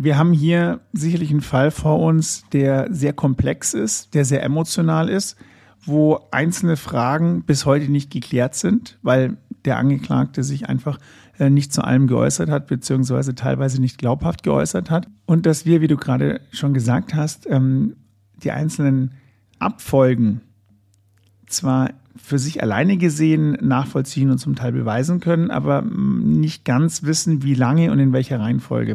Wir haben hier sicherlich einen Fall vor uns, der sehr komplex ist, der sehr emotional ist, wo einzelne Fragen bis heute nicht geklärt sind, weil der Angeklagte sich einfach äh, nicht zu allem geäußert hat, beziehungsweise teilweise nicht glaubhaft geäußert hat. Und dass wir, wie du gerade schon gesagt hast, ähm, die einzelnen Abfolgen zwar für sich alleine gesehen nachvollziehen und zum Teil beweisen können, aber nicht ganz wissen, wie lange und in welcher Reihenfolge.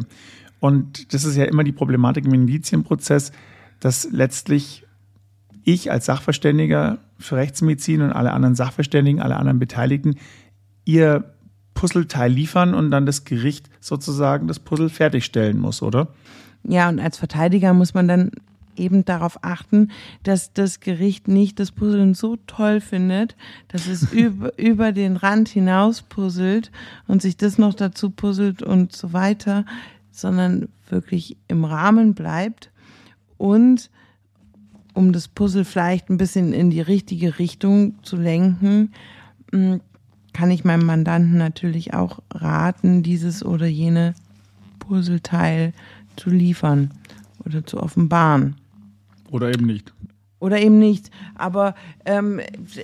Und das ist ja immer die Problematik im Indizienprozess, dass letztlich ich als Sachverständiger für Rechtsmedizin und alle anderen Sachverständigen, alle anderen Beteiligten ihr Puzzleteil liefern und dann das Gericht sozusagen das Puzzle fertigstellen muss, oder? Ja, und als Verteidiger muss man dann eben darauf achten, dass das Gericht nicht das Puzzeln so toll findet, dass es über, über den Rand hinaus puzzelt und sich das noch dazu puzzelt und so weiter, sondern wirklich im Rahmen bleibt und um das Puzzle vielleicht ein bisschen in die richtige Richtung zu lenken, hm, kann ich meinem Mandanten natürlich auch raten, dieses oder jene Puzzleteil zu liefern oder zu offenbaren. Oder eben nicht. Oder eben nicht. Aber ähm,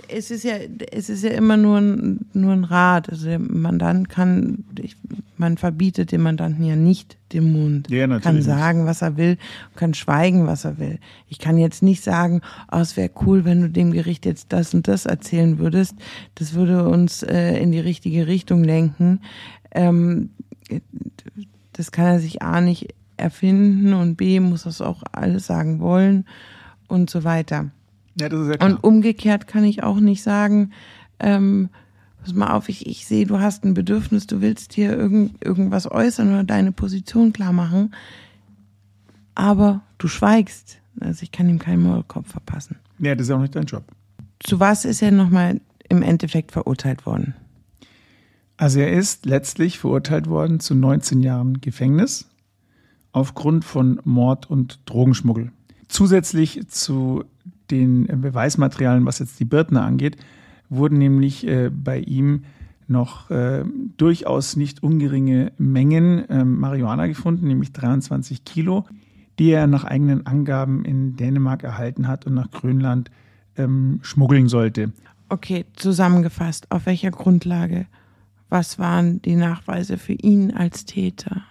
es ist ja, es ist ja immer nur ein, nur ein Rat. Also der Mandant kann, ich, man verbietet dem Mandanten ja nicht den Mund. Ja, natürlich kann sagen, was er will, kann schweigen, was er will. Ich kann jetzt nicht sagen, oh, es wäre cool, wenn du dem Gericht jetzt das und das erzählen würdest. Das würde uns äh, in die richtige Richtung lenken. Ähm, das kann er sich A nicht erfinden und B muss das auch alles sagen wollen und so weiter. Ja, das ist ja klar. Und umgekehrt kann ich auch nicht sagen, ähm, pass mal auf, ich, ich sehe, du hast ein Bedürfnis, du willst hier irgend, irgendwas äußern oder deine Position klar machen, aber du schweigst. Also ich kann ihm keinen Maulkorb verpassen. Ja, das ist auch nicht dein Job. Zu was ist er nochmal im Endeffekt verurteilt worden? Also er ist letztlich verurteilt worden zu 19 Jahren Gefängnis aufgrund von Mord und Drogenschmuggel. Zusätzlich zu den Beweismaterialien, was jetzt die Birtner angeht, wurden nämlich äh, bei ihm noch äh, durchaus nicht ungeringe Mengen äh, Marihuana gefunden, nämlich 23 Kilo, die er nach eigenen Angaben in Dänemark erhalten hat und nach Grönland ähm, schmuggeln sollte. Okay, zusammengefasst, auf welcher Grundlage? Was waren die Nachweise für ihn als Täter?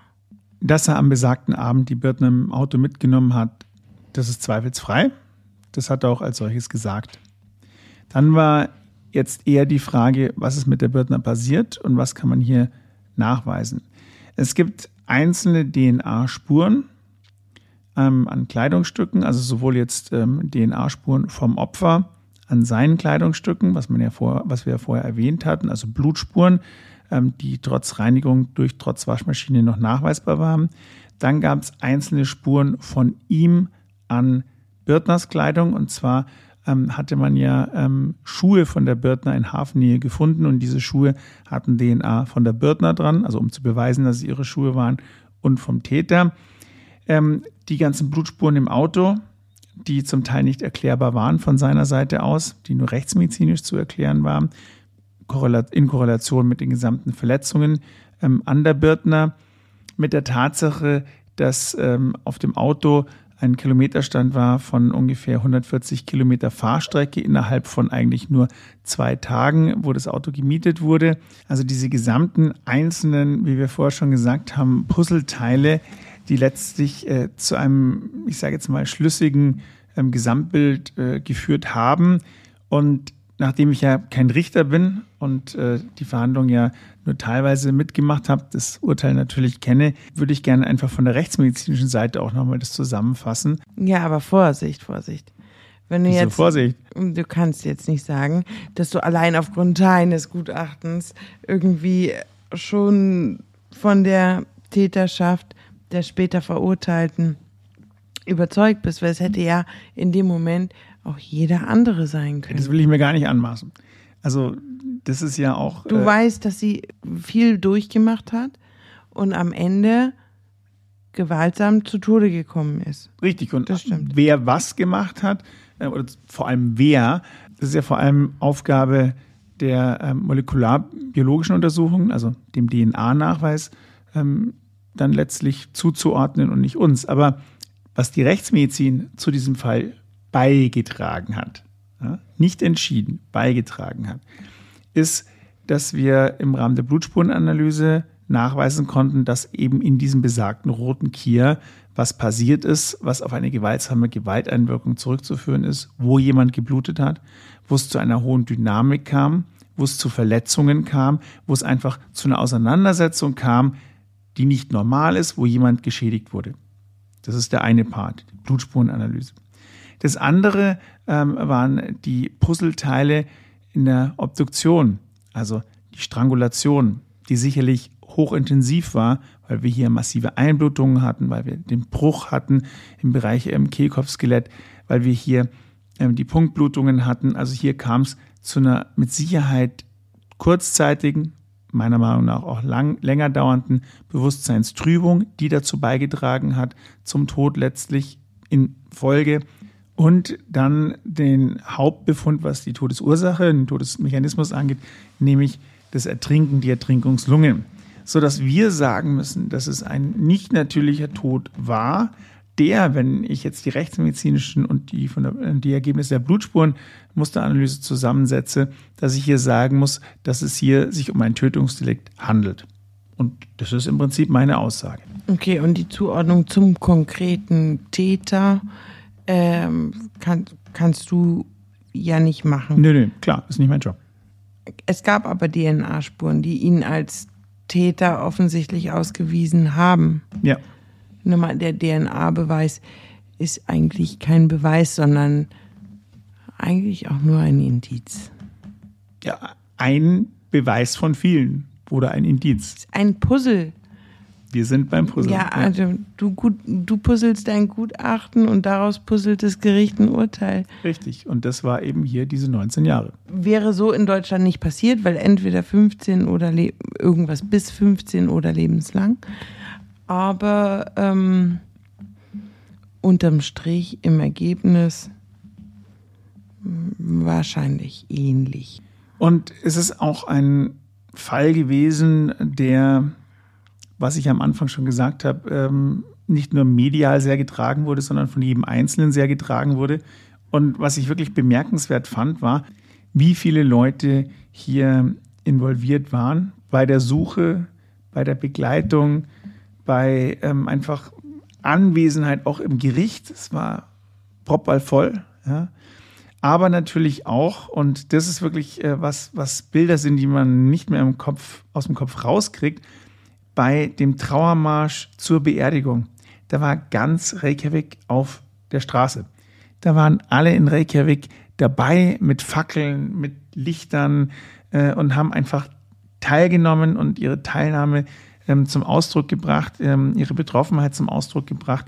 Dass er am besagten Abend die Birtner im Auto mitgenommen hat, das ist zweifelsfrei. Das hat er auch als solches gesagt. Dann war jetzt eher die Frage, was ist mit der Birtner passiert und was kann man hier nachweisen. Es gibt einzelne DNA-Spuren ähm, an Kleidungsstücken, also sowohl jetzt ähm, DNA-Spuren vom Opfer an seinen Kleidungsstücken, was, man ja vor, was wir ja vorher erwähnt hatten, also Blutspuren, ähm, die trotz Reinigung durch trotz Waschmaschine noch nachweisbar waren. Dann gab es einzelne Spuren von ihm an Birtners Kleidung. Und zwar ähm, hatte man ja ähm, Schuhe von der Birtner in Hafennähe gefunden und diese Schuhe hatten DNA von der Birtner dran, also um zu beweisen, dass es ihre Schuhe waren und vom Täter. Ähm, die ganzen Blutspuren im Auto, die zum Teil nicht erklärbar waren von seiner Seite aus, die nur rechtsmedizinisch zu erklären waren, in Korrelation mit den gesamten Verletzungen ähm, an der Birtner, mit der Tatsache, dass ähm, auf dem Auto ein Kilometerstand war von ungefähr 140 Kilometer Fahrstrecke innerhalb von eigentlich nur zwei Tagen, wo das Auto gemietet wurde. Also diese gesamten einzelnen, wie wir vorher schon gesagt haben, Puzzleteile, die letztlich äh, zu einem, ich sage jetzt mal, schlüssigen ähm, Gesamtbild äh, geführt haben. Und nachdem ich ja kein Richter bin und äh, die Verhandlung ja nur teilweise mitgemacht habe, das Urteil natürlich kenne, würde ich gerne einfach von der rechtsmedizinischen Seite auch nochmal das zusammenfassen. Ja, aber Vorsicht, Vorsicht. Wenn du Wieso jetzt, Vorsicht? du kannst jetzt nicht sagen, dass du allein aufgrund deines Gutachtens irgendwie schon von der Täterschaft der später Verurteilten überzeugt bist, weil es hätte ja in dem Moment auch jeder andere sein können. Das will ich mir gar nicht anmaßen. Also das ist ja auch. Du äh, weißt, dass sie viel durchgemacht hat und am Ende gewaltsam zu Tode gekommen ist. Richtig. Und Das stimmt. wer was gemacht hat, äh, oder vor allem wer, das ist ja vor allem Aufgabe der ähm, molekularbiologischen Untersuchungen, also dem DNA-Nachweis, ähm, dann letztlich zuzuordnen und nicht uns. Aber was die Rechtsmedizin zu diesem Fall beigetragen hat, nicht entschieden, beigetragen hat, ist, dass wir im Rahmen der Blutspurenanalyse nachweisen konnten, dass eben in diesem besagten roten Kier was passiert ist, was auf eine gewaltsame Gewalteinwirkung zurückzuführen ist, wo jemand geblutet hat, wo es zu einer hohen Dynamik kam, wo es zu Verletzungen kam, wo es einfach zu einer Auseinandersetzung kam, die nicht normal ist, wo jemand geschädigt wurde. Das ist der eine Part, die Blutspurenanalyse. Das andere ähm, waren die Puzzleteile in der Obduktion, also die Strangulation, die sicherlich hochintensiv war, weil wir hier massive Einblutungen hatten, weil wir den Bruch hatten im Bereich im Kehlkopfskelett, weil wir hier ähm, die Punktblutungen hatten. Also hier kam es zu einer mit Sicherheit kurzzeitigen, meiner Meinung nach auch lang, länger dauernden Bewusstseinstrübung, die dazu beigetragen hat zum Tod letztlich in Folge und dann den Hauptbefund, was die Todesursache, den Todesmechanismus angeht, nämlich das Ertrinken, die Ertrinkungslunge. Sodass wir sagen müssen, dass es ein nicht natürlicher Tod war, der, wenn ich jetzt die rechtsmedizinischen und die, von der, die Ergebnisse der Blutspurenmusteranalyse zusammensetze, dass ich hier sagen muss, dass es hier sich um ein Tötungsdelikt handelt. Und das ist im Prinzip meine Aussage. Okay, und die Zuordnung zum konkreten Täter ähm, kann, kannst du ja nicht machen. Nö, nö, klar, ist nicht mein Job. Es gab aber DNA-Spuren, die ihn als Täter offensichtlich ausgewiesen haben. Ja. Nochmal, der DNA-Beweis ist eigentlich kein Beweis, sondern eigentlich auch nur ein Indiz. Ja, ein Beweis von vielen oder ein Indiz. Ein Puzzle. Wir sind beim Puzzle. Ja, also du, gut, du puzzelst dein Gutachten und daraus puzzelt das Gericht ein Urteil. Richtig. Und das war eben hier diese 19 Jahre. Wäre so in Deutschland nicht passiert, weil entweder 15 oder le- irgendwas bis 15 oder lebenslang. Aber ähm, unterm Strich im Ergebnis wahrscheinlich ähnlich. Und es ist auch ein Fall gewesen, der, was ich am Anfang schon gesagt habe, ähm, nicht nur medial sehr getragen wurde, sondern von jedem Einzelnen sehr getragen wurde. Und was ich wirklich bemerkenswert fand, war, wie viele Leute hier involviert waren bei der Suche, bei der Begleitung, bei ähm, einfach Anwesenheit auch im Gericht. Es war propballvoll. Ja. Aber natürlich auch, und das ist wirklich äh, was, was Bilder sind, die man nicht mehr im Kopf, aus dem Kopf rauskriegt, bei dem Trauermarsch zur Beerdigung. Da war ganz Reykjavik auf der Straße. Da waren alle in Reykjavik dabei mit Fackeln, mit Lichtern äh, und haben einfach teilgenommen und ihre Teilnahme ähm, zum Ausdruck gebracht, ähm, ihre Betroffenheit zum Ausdruck gebracht.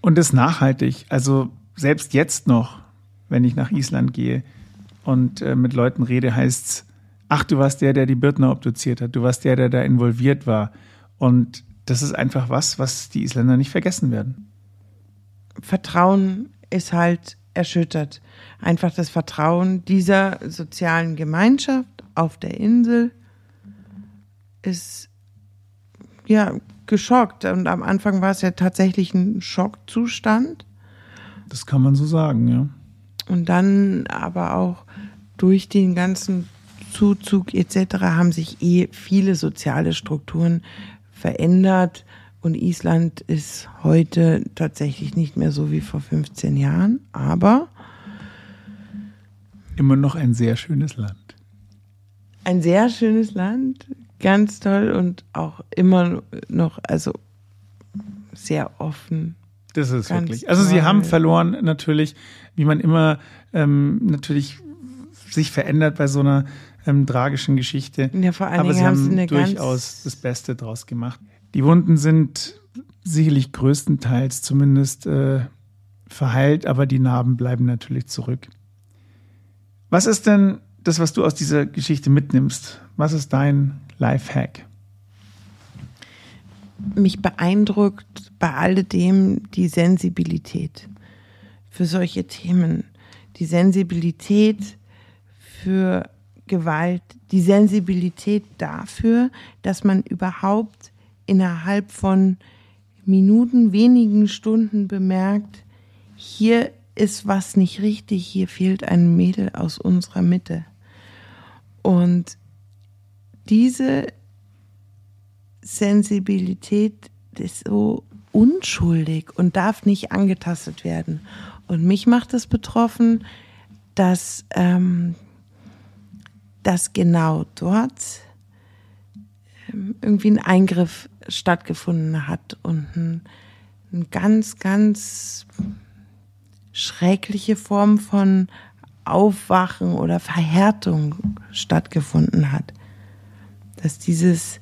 Und das nachhaltig. Also selbst jetzt noch, wenn ich nach Island gehe und äh, mit Leuten rede, heißt es, ach, du warst der, der die Birtner obduziert hat, du warst der, der da involviert war. Und das ist einfach was, was die Isländer nicht vergessen werden. Vertrauen ist halt erschüttert. Einfach das Vertrauen dieser sozialen Gemeinschaft auf der Insel ist ja geschockt. Und am Anfang war es ja tatsächlich ein Schockzustand. Das kann man so sagen, ja. Und dann aber auch durch den ganzen Zuzug etc. haben sich eh viele soziale Strukturen verändert. Und Island ist heute tatsächlich nicht mehr so wie vor 15 Jahren, aber Immer noch ein sehr schönes Land. ein sehr schönes Land, ganz toll und auch immer noch, also sehr offen. Das ist Ganz wirklich. Also sie toll. haben verloren natürlich, wie man immer ähm, natürlich sich verändert bei so einer ähm, tragischen Geschichte. Ja, vor allen Aber Dingen sie haben eine durchaus das Beste draus gemacht. Die Wunden sind sicherlich größtenteils zumindest äh, verheilt, aber die Narben bleiben natürlich zurück. Was ist denn das, was du aus dieser Geschichte mitnimmst? Was ist dein Lifehack? mich beeindruckt bei alledem die Sensibilität für solche Themen, die Sensibilität für Gewalt, die Sensibilität dafür, dass man überhaupt innerhalb von Minuten, wenigen Stunden bemerkt, hier ist was nicht richtig, hier fehlt ein Mädel aus unserer Mitte. Und diese Sensibilität ist so unschuldig und darf nicht angetastet werden. Und mich macht es betroffen, dass, ähm, dass genau dort ähm, irgendwie ein Eingriff stattgefunden hat und ein, ein ganz, ganz schreckliche Form von Aufwachen oder Verhärtung stattgefunden hat. Dass dieses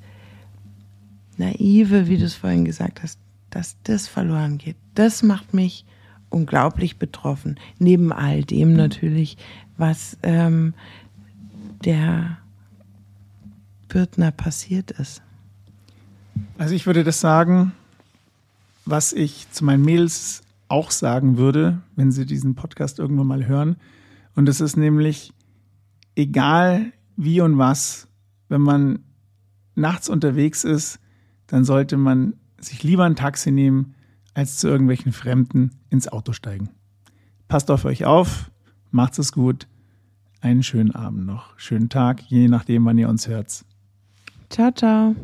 Naive, wie du es vorhin gesagt hast, dass das verloren geht. Das macht mich unglaublich betroffen. Neben all dem natürlich, was ähm, der Bürdner passiert ist. Also ich würde das sagen, was ich zu meinen Mädels auch sagen würde, wenn sie diesen Podcast irgendwann mal hören. Und das ist nämlich, egal wie und was, wenn man nachts unterwegs ist, dann sollte man sich lieber ein Taxi nehmen, als zu irgendwelchen Fremden ins Auto steigen. Passt auf euch auf, macht's es gut. Einen schönen Abend noch, schönen Tag, je nachdem, wann ihr uns hört. Ciao, ciao.